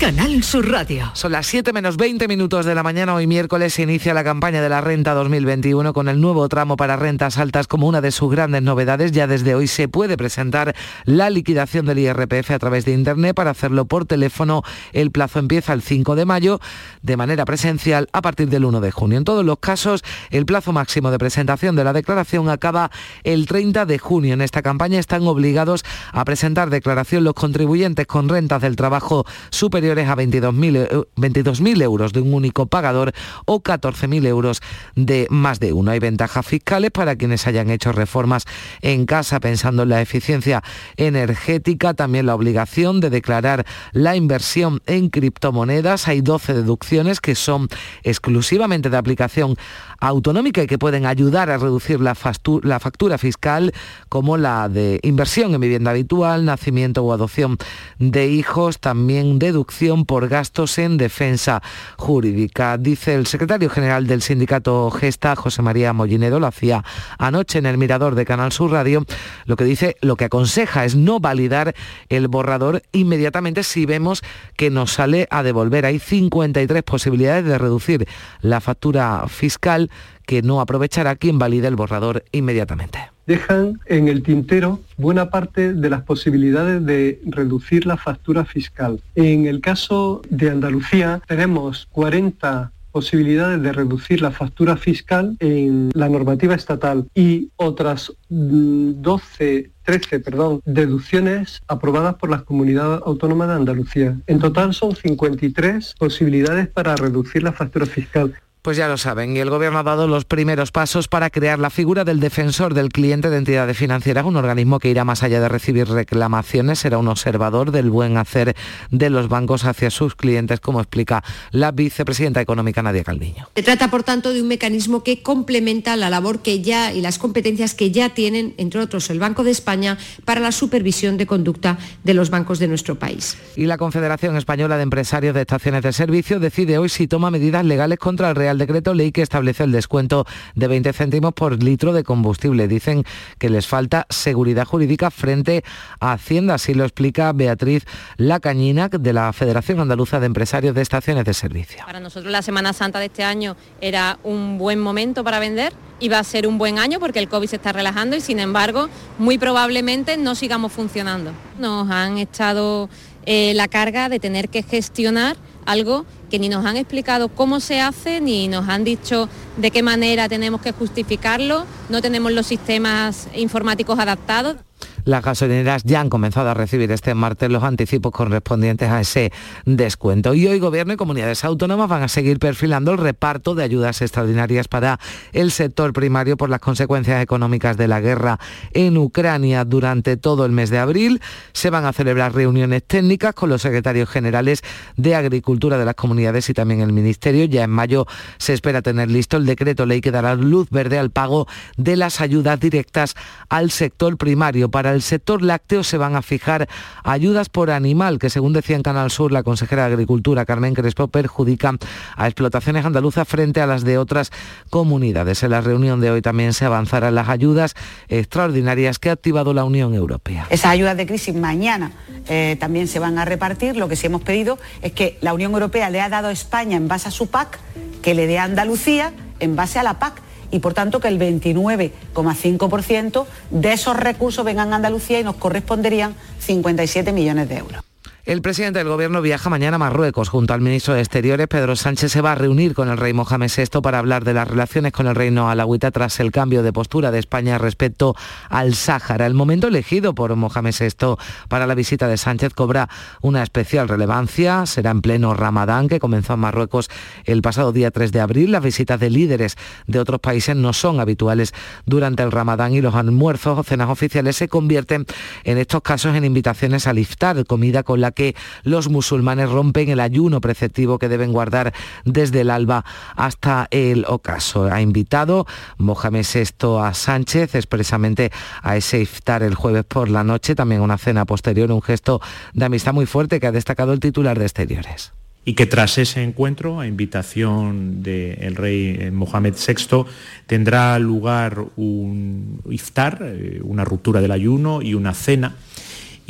Canal Sur Radio. Son las 7 menos 20 minutos de la mañana. Hoy miércoles se inicia la campaña de la renta 2021 con el nuevo tramo para rentas altas como una de sus grandes novedades. Ya desde hoy se puede presentar la liquidación del IRPF a través de Internet. Para hacerlo por teléfono, el plazo empieza el 5 de mayo de manera presencial a partir del 1 de junio. En todos los casos, el plazo máximo de presentación de la declaración acaba el 30 de junio. En esta campaña están obligados a presentar declaración los contribuyentes con rentas del trabajo superior a 22.000 22 euros de un único pagador o 14.000 euros de más de uno. Hay ventajas fiscales para quienes hayan hecho reformas en casa pensando en la eficiencia energética, también la obligación de declarar la inversión en criptomonedas. Hay 12 deducciones que son exclusivamente de aplicación autonómica y que pueden ayudar a reducir la, factura fiscal, como la de inversión en vivienda habitual, nacimiento o adopción de hijos, también deducción por gastos en defensa jurídica. Dice el secretario general del sindicato Gesta, José María Mollinedo, lo hacía anoche en el Mirador de Canal Sur Radio, lo que dice, lo que aconseja es no validar el borrador inmediatamente si vemos que nos sale a devolver. Hay 53 posibilidades de reducir la factura fiscal que no aprovechará quien valide el borrador inmediatamente dejan en el tintero buena parte de las posibilidades de reducir la factura fiscal. En el caso de Andalucía tenemos 40 posibilidades de reducir la factura fiscal en la normativa estatal y otras 12, 13, perdón, deducciones aprobadas por las comunidades autónomas de Andalucía. En total son 53 posibilidades para reducir la factura fiscal. Pues ya lo saben, y el Gobierno ha dado los primeros pasos para crear la figura del defensor del cliente de entidades financieras, un organismo que irá más allá de recibir reclamaciones, será un observador del buen hacer de los bancos hacia sus clientes, como explica la vicepresidenta económica Nadia Calviño. Se trata, por tanto, de un mecanismo que complementa la labor que ya y las competencias que ya tienen, entre otros, el Banco de España para la supervisión de conducta de los bancos de nuestro país. Y la Confederación Española de Empresarios de Estaciones de Servicio decide hoy si toma medidas legales contra el Real al Decreto Ley que establece el descuento de 20 céntimos por litro de combustible. Dicen que les falta seguridad jurídica frente a Hacienda, así lo explica Beatriz Lacañina de la Federación Andaluza de Empresarios de Estaciones de Servicio. Para nosotros la Semana Santa de este año era un buen momento para vender y va a ser un buen año porque el COVID se está relajando y sin embargo muy probablemente no sigamos funcionando. Nos han echado eh, la carga de tener que gestionar algo que ni nos han explicado cómo se hace, ni nos han dicho de qué manera tenemos que justificarlo, no tenemos los sistemas informáticos adaptados. Las gasolineras ya han comenzado a recibir este martes los anticipos correspondientes a ese descuento. Y hoy Gobierno y comunidades autónomas van a seguir perfilando el reparto de ayudas extraordinarias para el sector primario por las consecuencias económicas de la guerra en Ucrania. Durante todo el mes de abril se van a celebrar reuniones técnicas con los secretarios generales de Agricultura de las comunidades y también el Ministerio. Ya en mayo se espera tener listo el decreto ley que dará luz verde al pago de las ayudas directas al sector primario para el el sector lácteo se van a fijar ayudas por animal, que según decía en Canal Sur la consejera de Agricultura, Carmen Crespo, perjudican a explotaciones andaluzas frente a las de otras comunidades. En la reunión de hoy también se avanzarán las ayudas extraordinarias que ha activado la Unión Europea. Esas ayudas de crisis mañana eh, también se van a repartir. Lo que sí hemos pedido es que la Unión Europea le ha dado a España en base a su PAC, que le dé a Andalucía en base a la PAC y por tanto que el 29,5% de esos recursos vengan a Andalucía y nos corresponderían 57 millones de euros. El presidente del Gobierno viaja mañana a Marruecos. Junto al ministro de Exteriores, Pedro Sánchez, se va a reunir con el rey Mohamed VI para hablar de las relaciones con el reino alawita tras el cambio de postura de España respecto al Sáhara. El momento elegido por Mohamed VI para la visita de Sánchez cobra una especial relevancia. Será en pleno Ramadán, que comenzó en Marruecos el pasado día 3 de abril. Las visitas de líderes de otros países no son habituales durante el Ramadán y los almuerzos o cenas oficiales se convierten en estos casos en invitaciones al iftar, comida con la que que los musulmanes rompen el ayuno preceptivo que deben guardar desde el alba hasta el ocaso. Ha invitado Mohamed VI a Sánchez expresamente a ese iftar el jueves por la noche, también una cena posterior, un gesto de amistad muy fuerte que ha destacado el titular de Exteriores y que tras ese encuentro, a invitación del rey eh, Mohamed VI, tendrá lugar un iftar, eh, una ruptura del ayuno y una cena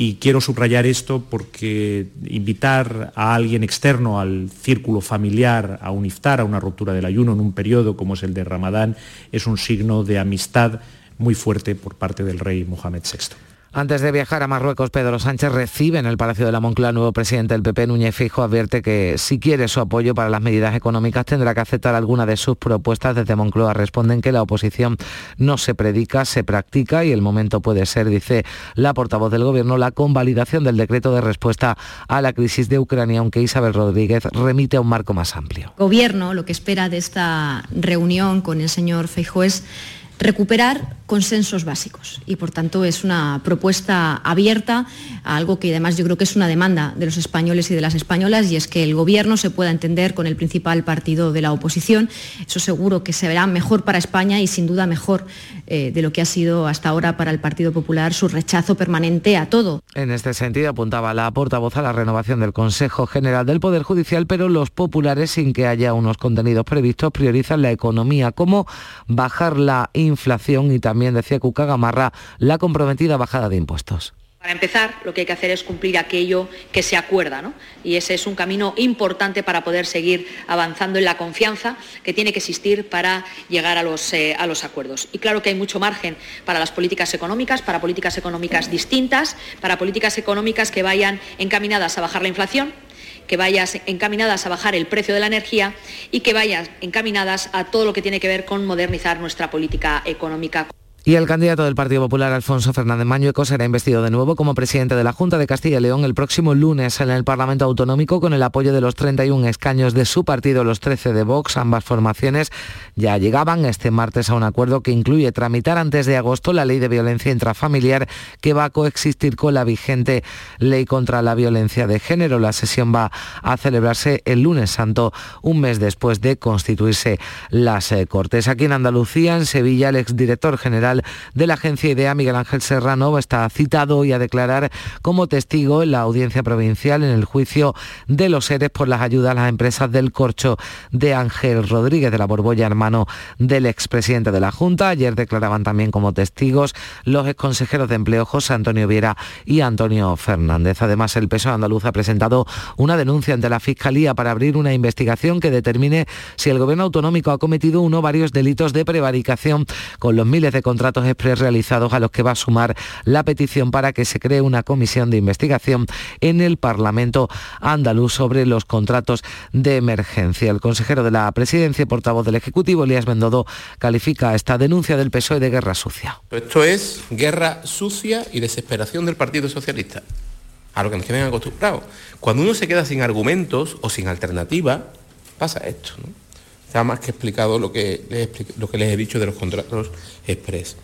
y quiero subrayar esto porque invitar a alguien externo al círculo familiar a un iftar, a una ruptura del ayuno en un periodo como es el de Ramadán, es un signo de amistad muy fuerte por parte del rey Mohamed VI. Antes de viajar a Marruecos, Pedro Sánchez recibe en el Palacio de la Moncloa al nuevo presidente del PP, Núñez Fijo, advierte que si quiere su apoyo para las medidas económicas tendrá que aceptar alguna de sus propuestas. Desde Moncloa responden que la oposición no se predica, se practica y el momento puede ser, dice la portavoz del Gobierno, la convalidación del decreto de respuesta a la crisis de Ucrania, aunque Isabel Rodríguez remite a un marco más amplio. Gobierno lo que espera de esta reunión con el señor Feijóo es recuperar consensos básicos y por tanto es una propuesta abierta a algo que además yo creo que es una demanda de los españoles y de las españolas y es que el gobierno se pueda entender con el principal partido de la oposición. Eso seguro que se verá mejor para España y sin duda mejor eh, de lo que ha sido hasta ahora para el Partido Popular su rechazo permanente a todo. En este sentido apuntaba la portavoz a la renovación del Consejo General del Poder Judicial, pero los populares sin que haya unos contenidos previstos priorizan la economía, como bajar la inflación y también, decía Cuca Gamarra, la comprometida bajada de impuestos. Para empezar, lo que hay que hacer es cumplir aquello que se acuerda, ¿no? Y ese es un camino importante para poder seguir avanzando en la confianza que tiene que existir para llegar a los, eh, a los acuerdos. Y claro que hay mucho margen para las políticas económicas, para políticas económicas distintas, para políticas económicas que vayan encaminadas a bajar la inflación, que vayan encaminadas a bajar el precio de la energía y que vayan encaminadas a todo lo que tiene que ver con modernizar nuestra política económica. Y el candidato del Partido Popular, Alfonso Fernández Mañueco, será investido de nuevo como presidente de la Junta de Castilla y León el próximo lunes en el Parlamento Autonómico con el apoyo de los 31 escaños de su partido, los 13 de Vox. Ambas formaciones ya llegaban este martes a un acuerdo que incluye tramitar antes de agosto la ley de violencia intrafamiliar que va a coexistir con la vigente ley contra la violencia de género. La sesión va a celebrarse el lunes santo, un mes después de constituirse las eh, Cortes. Aquí en Andalucía, en Sevilla, el exdirector general de la agencia IDEA, Miguel Ángel Serrano, está citado hoy a declarar como testigo en la audiencia provincial en el juicio de los seres por las ayudas a las empresas del corcho de Ángel Rodríguez de la Borbolla, hermano del expresidente de la Junta. Ayer declaraban también como testigos los exconsejeros de empleo José Antonio Viera y Antonio Fernández. Además, el PSOE andaluz ha presentado una denuncia ante la Fiscalía para abrir una investigación que determine si el gobierno autonómico ha cometido uno o varios delitos de prevaricación con los miles de contratos contratos express realizados a los que va a sumar la petición para que se cree una comisión de investigación en el Parlamento andaluz sobre los contratos de emergencia. El consejero de la presidencia y portavoz del Ejecutivo, Elías Bendodo, califica esta denuncia del PSOE de guerra sucia. Esto es guerra sucia y desesperación del Partido Socialista, a lo que nos tienen acostumbrados. Cuando uno se queda sin argumentos o sin alternativa, pasa esto. ¿no? Está más que explicado lo que, les, lo que les he dicho de los contratos express.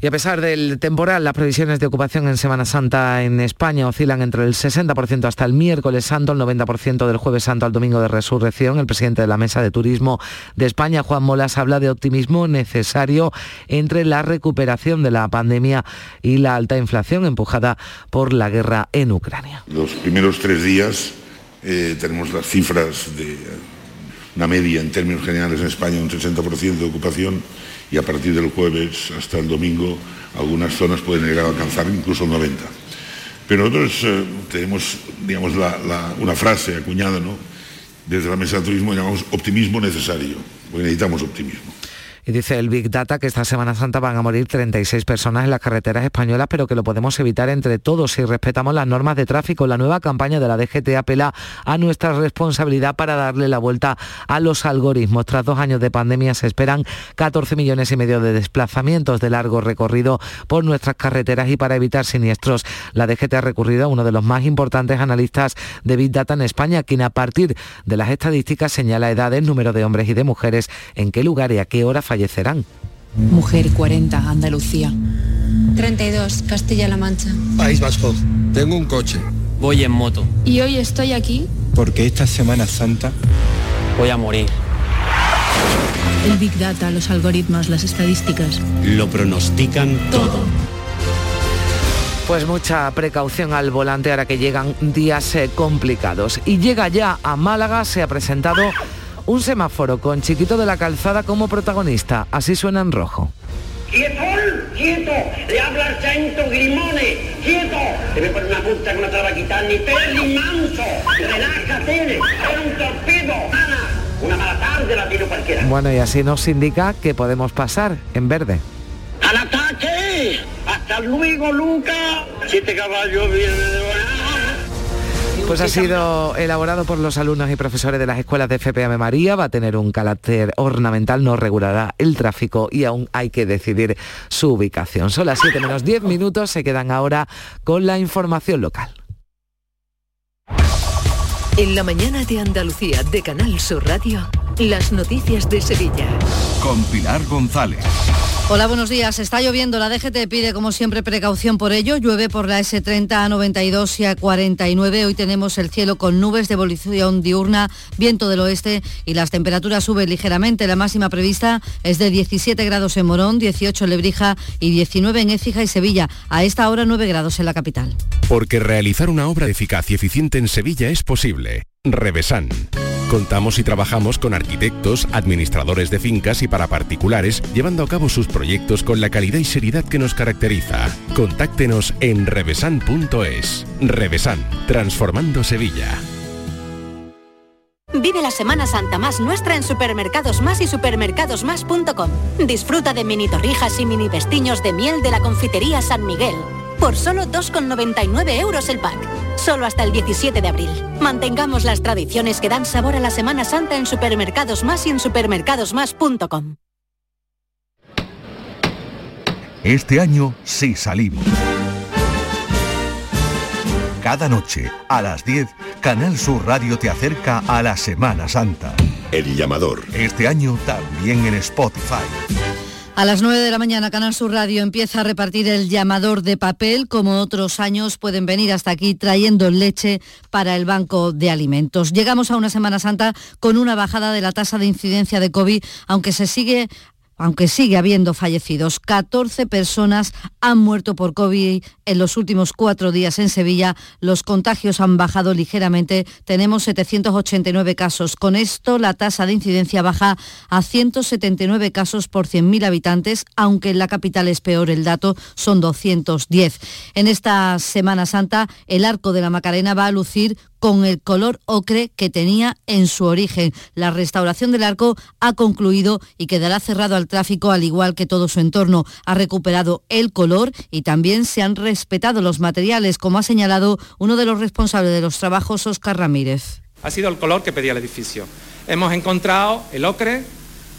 Y a pesar del temporal, las previsiones de ocupación en Semana Santa en España oscilan entre el 60% hasta el miércoles santo, el 90% del jueves santo al domingo de resurrección. El presidente de la Mesa de Turismo de España, Juan Molas, habla de optimismo necesario entre la recuperación de la pandemia y la alta inflación empujada por la guerra en Ucrania. Los primeros tres días eh, tenemos las cifras de una media en términos generales en España, un 60% de ocupación y a partir del jueves hasta el domingo algunas zonas pueden llegar a alcanzar incluso el 90. Pero nosotros eh, tenemos, digamos, una frase acuñada, ¿no? Desde la mesa de turismo llamamos optimismo necesario, porque necesitamos optimismo. Y dice el Big Data que esta Semana Santa van a morir 36 personas en las carreteras españolas, pero que lo podemos evitar entre todos si respetamos las normas de tráfico. La nueva campaña de la DGT apela a nuestra responsabilidad para darle la vuelta a los algoritmos. Tras dos años de pandemia se esperan 14 millones y medio de desplazamientos de largo recorrido por nuestras carreteras y para evitar siniestros, la DGT ha recurrido a uno de los más importantes analistas de Big Data en España, quien a partir de las estadísticas señala edades, número de hombres y de mujeres, en qué lugar y a qué hora fallecerán. Mujer 40, Andalucía. 32, Castilla-La Mancha. País Vasco. Tengo un coche. Voy en moto. Y hoy estoy aquí. Porque esta Semana Santa... Voy a morir. El Big Data, los algoritmos, las estadísticas. Lo pronostican todo. Pues mucha precaución al volante ahora que llegan días eh, complicados. Y llega ya a Málaga, se ha presentado un semáforo con Chiquito de la Calzada como protagonista. Así suena en rojo. ¡Quieto! ¡Quieto! Le habla el centro Grimone. ¡Quieto! Te a poner una multa que no te la va a quitar ni Perli Manso. Relájate. Era un torpedo. Ana, una mala tarde la tiene cualquiera. Bueno, y así nos indica que podemos pasar en verde. ¡Al ataque! ¡Hasta luego, Luca! Siete caballos vienen de pues ha sido elaborado por los alumnos y profesores de las escuelas de FPM María, va a tener un carácter ornamental, no regulará el tráfico y aún hay que decidir su ubicación. Son las 7 menos 10 minutos, se quedan ahora con la información local. En la mañana de Andalucía de Canal Sur Radio, las noticias de Sevilla. Con Pilar González. Hola, buenos días. Está lloviendo. La DGT pide, como siempre, precaución por ello. Llueve por la S30 a 92 y a 49. Hoy tenemos el cielo con nubes de evolución diurna, viento del oeste y las temperaturas suben ligeramente. La máxima prevista es de 17 grados en Morón, 18 en Lebrija y 19 en Écija y Sevilla. A esta hora 9 grados en la capital. Porque realizar una obra eficaz y eficiente en Sevilla es posible. Revesan. Contamos y trabajamos con arquitectos, administradores de fincas y para particulares, llevando a cabo sus proyectos con la calidad y seriedad que nos caracteriza. Contáctenos en revesan.es. Revesan, transformando Sevilla. Vive la Semana Santa más nuestra en Supermercados Más y supermercadosmás.com. Disfruta de mini torrijas y mini vestiños de miel de la confitería San Miguel por solo 2,99 euros el pack. Solo hasta el 17 de abril. Mantengamos las tradiciones que dan sabor a la Semana Santa en Supermercados Más y en supermercadosmás.com. Este año sí salimos. Cada noche, a las 10, Canal Sur Radio te acerca a la Semana Santa. El llamador. Este año también en Spotify. A las 9 de la mañana Canal Sur Radio empieza a repartir el llamador de papel. Como otros años pueden venir hasta aquí trayendo leche para el banco de alimentos. Llegamos a una Semana Santa con una bajada de la tasa de incidencia de COVID, aunque se sigue aunque sigue habiendo fallecidos. 14 personas han muerto por COVID en los últimos cuatro días en Sevilla. Los contagios han bajado ligeramente. Tenemos 789 casos. Con esto, la tasa de incidencia baja a 179 casos por 100.000 habitantes, aunque en la capital es peor el dato, son 210. En esta Semana Santa, el arco de la Macarena va a lucir con el color ocre que tenía en su origen. La restauración del arco ha concluido y quedará cerrado al tráfico al igual que todo su entorno. Ha recuperado el color y también se han respetado los materiales, como ha señalado uno de los responsables de los trabajos, Oscar Ramírez. Ha sido el color que pedía el edificio. Hemos encontrado el ocre,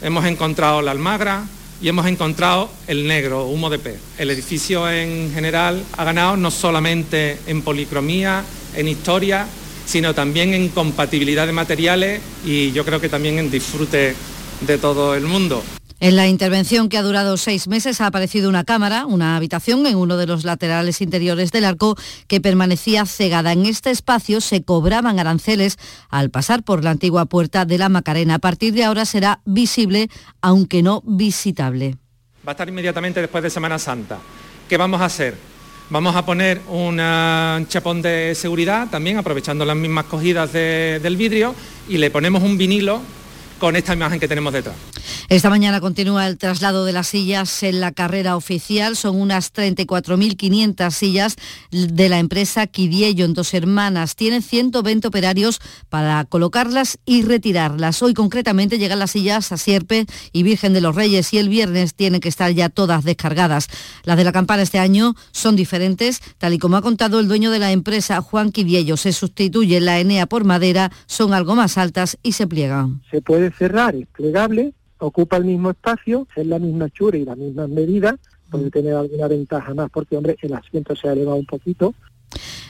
hemos encontrado la almagra, y hemos encontrado el negro, humo de pez. El edificio en general ha ganado no solamente en policromía, en historia, sino también en compatibilidad de materiales y yo creo que también en disfrute de todo el mundo. En la intervención que ha durado seis meses ha aparecido una cámara, una habitación en uno de los laterales interiores del arco que permanecía cegada. En este espacio se cobraban aranceles al pasar por la antigua puerta de la Macarena. A partir de ahora será visible, aunque no visitable. Va a estar inmediatamente después de Semana Santa. ¿Qué vamos a hacer? Vamos a poner un chapón de seguridad también, aprovechando las mismas cogidas del vidrio, y le ponemos un vinilo con esta imagen que tenemos detrás. Esta mañana continúa el traslado de las sillas en la carrera oficial. Son unas 34.500 sillas de la empresa Quidiello en Dos Hermanas. Tiene 120 operarios para colocarlas y retirarlas. Hoy concretamente llegan las sillas a Sierpe y Virgen de los Reyes y el viernes tienen que estar ya todas descargadas. Las de la campana este año son diferentes, tal y como ha contado el dueño de la empresa, Juan Quidiello. Se sustituye la Enea por madera, son algo más altas y se pliegan. Se puede cerrar, es plegable, ocupa el mismo espacio, es la misma chura y la misma medida, puede tener alguna ventaja más porque, hombre, el asiento se ha elevado un poquito,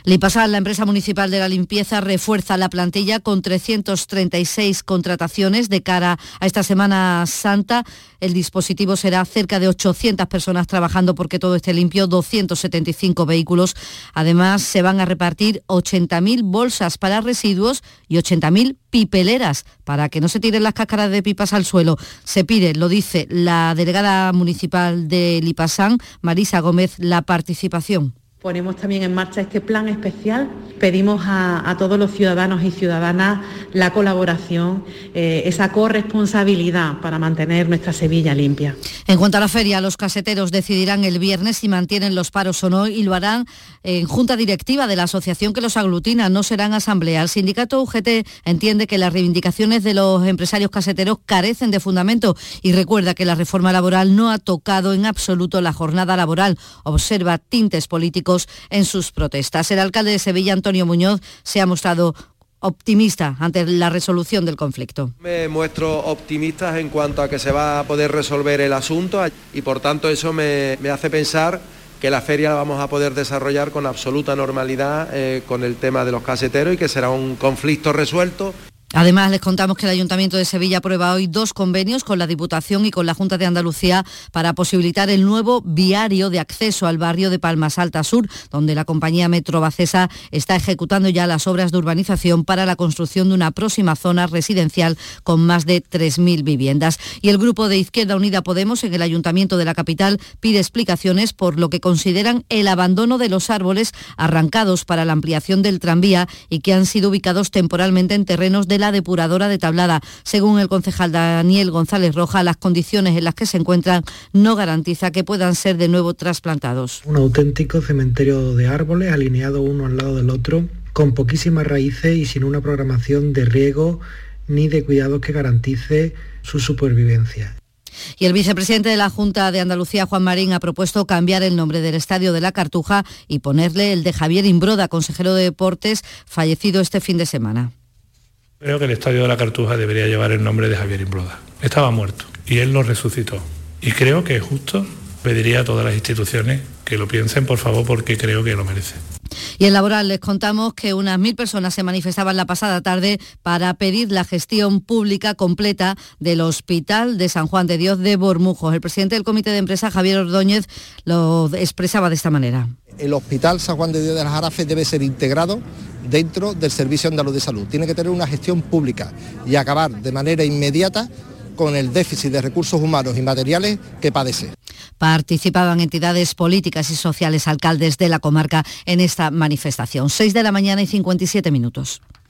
Lipasal, la empresa municipal de la limpieza, refuerza la plantilla con 336 contrataciones de cara a esta Semana Santa. El dispositivo será cerca de 800 personas trabajando porque todo esté limpio, 275 vehículos. Además, se van a repartir 80.000 bolsas para residuos y 80.000 pipeleras para que no se tiren las cáscaras de pipas al suelo. Se pide, lo dice la delegada municipal de Lipasán, Marisa Gómez, la participación. Ponemos también en marcha este plan especial. Pedimos a, todos los ciudadanos y ciudadanas la colaboración, eh, esa corresponsabilidad para mantener nuestra Sevilla limpia. En cuanto a la feria, los caseteros decidirán el viernes si mantienen los paros o no y lo harán en junta directiva de la asociación que los aglutina, no serán asamblea. El sindicato UGT entiende que las reivindicaciones de los empresarios caseteros carecen de fundamento y recuerda que la reforma laboral no ha tocado en absoluto la jornada laboral. Observa tintes políticos en sus protestas. El alcalde de Sevilla, Antonio Muñoz, se ha mostrado optimista ante la resolución del conflicto. Me muestro optimista en cuanto a que se va a poder resolver el asunto y por tanto eso me, hace pensar que la feria la vamos a poder desarrollar con absoluta normalidad eh, con el tema de los caseteros y que será un conflicto resuelto Además, les contamos que el Ayuntamiento de Sevilla aprueba hoy dos convenios con la Diputación y con la Junta de Andalucía para posibilitar el nuevo viario de acceso al barrio de Palmas Alta Sur, donde la compañía Metro Bacesa está ejecutando ya las obras de urbanización para la construcción de una próxima zona residencial con más de 3.000 viviendas. Y el grupo de Izquierda Unida Podemos en el Ayuntamiento de la capital pide explicaciones por lo que consideran el abandono de los árboles arrancados para la ampliación del tranvía y que han sido ubicados temporalmente en terrenos de la depuradora de Tablada. Según el concejal Daniel González Roja, las condiciones en las que se encuentran no garantiza que puedan ser de nuevo trasplantados. Un auténtico cementerio de árboles alineado uno al lado del otro, con poquísimas raíces y sin una programación de riego ni de cuidados que garantice su supervivencia. Y el vicepresidente de la Junta de Andalucía, Juan Marín, ha propuesto cambiar el nombre del Estadio de la Cartuja y ponerle el de Javier Imbroda, consejero de Deportes, fallecido este fin de semana. Creo que el Estadio de la Cartuja debería llevar el nombre de Javier Imbroda. Estaba muerto y él lo resucitó. Y creo que es justo, pediría a todas las instituciones que lo piensen, por favor, porque creo que lo merece. Y en Laboral les contamos que unas mil personas se manifestaban la pasada tarde para pedir la gestión pública completa del Hospital de San Juan de Dios de Bormujos. El presidente del Comité de Empresa, Javier Ordóñez, lo expresaba de esta manera. El Hospital San Juan de Dios de las Jarafes debe ser integrado dentro del Servicio Andaluz de Salud. Tiene que tener una gestión pública y acabar de manera inmediata con el déficit de recursos humanos y materiales que padece. Participaban entidades políticas y sociales, alcaldes de la comarca en esta manifestación. 6 de la mañana y 57 minutos.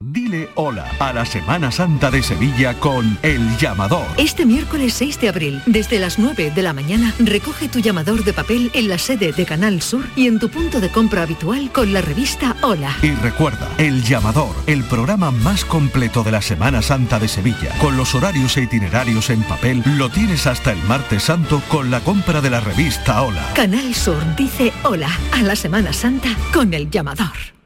Dile hola a la Semana Santa de Sevilla con El Llamador. Este miércoles 6 de abril, desde las 9 de la mañana, recoge tu llamador de papel en la sede de Canal Sur y en tu punto de compra habitual con la revista Hola. Y recuerda, El Llamador, el programa más completo de la Semana Santa de Sevilla, con los horarios e itinerarios en papel, lo tienes hasta el martes santo con la compra de la revista Hola. Canal Sur dice hola a la Semana Santa con El Llamador.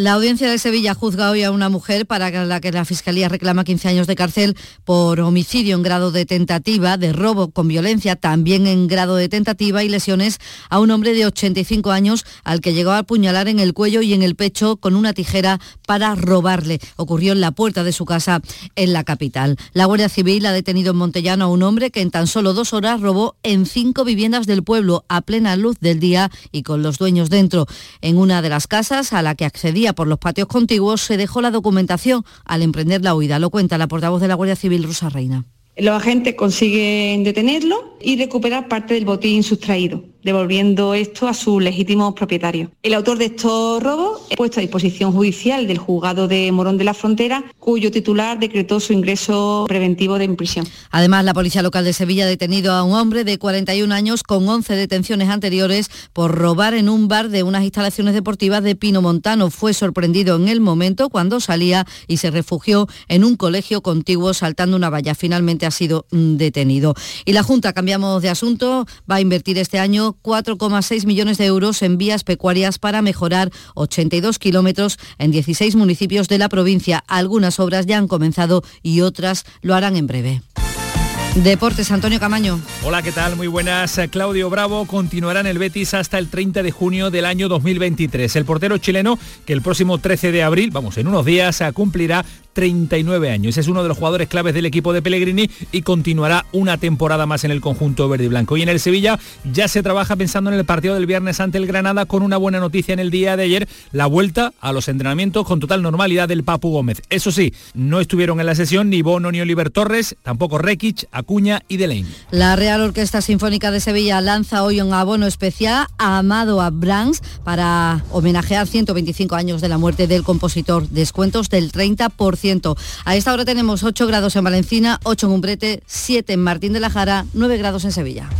La audiencia de Sevilla juzga hoy a una mujer para la que la Fiscalía reclama 15 años de cárcel por homicidio en grado de tentativa, de robo con violencia también en grado de tentativa y lesiones a un hombre de 85 años al que llegó a apuñalar en el cuello y en el pecho con una tijera para robarle. Ocurrió en la puerta de su casa en la capital. La Guardia Civil ha detenido en Montellano a un hombre que en tan solo dos horas robó en cinco viviendas del pueblo a plena luz del día y con los dueños dentro. En una de las casas a la que accedía por los patios contiguos, se dejó la documentación al emprender la huida. Lo cuenta la portavoz de la Guardia Civil, Rosa Reina. Los agentes consiguen detenerlo y recuperar parte del botín sustraído devolviendo esto a sus legítimos propietarios. El autor de estos robos es puesto a disposición judicial del juzgado de Morón de la Frontera, cuyo titular decretó su ingreso preventivo de prisión. Además, la Policía Local de Sevilla ha detenido a un hombre de 41 años con 11 detenciones anteriores por robar en un bar de unas instalaciones deportivas de Pino Montano. Fue sorprendido en el momento cuando salía y se refugió en un colegio contiguo saltando una valla. Finalmente ha sido mm, detenido. Y la Junta, cambiamos de asunto, va a invertir este año 4,6 millones de euros en vías pecuarias para mejorar 82 kilómetros en 16 municipios de la provincia. Algunas obras ya han comenzado y otras lo harán en breve. Deportes, Antonio Camaño. Hola, ¿qué tal? Muy buenas. Claudio Bravo continuará en el Betis hasta el 30 de junio del año 2023. El portero chileno, que el próximo 13 de abril, vamos, en unos días, cumplirá 39 años. Es uno de los jugadores claves del equipo de Pellegrini y continuará una temporada más en el conjunto verde y blanco. Y en el Sevilla ya se trabaja pensando en el partido del viernes ante el Granada con una buena noticia en el día de ayer, la vuelta a los entrenamientos con total normalidad del Papu Gómez. Eso sí, no estuvieron en la sesión ni Bono ni Oliver Torres, tampoco Rekic, Acuña y Delaine. La Real Orquesta Sinfónica de Sevilla lanza hoy un abono especial a Amado Abrams para homenajear 125 años de la muerte del compositor. Descuentos del 30%. A esta hora tenemos 8 grados en Valencina, 8 en Umbrete, 7 en Martín de la Jara, 9 grados en Sevilla.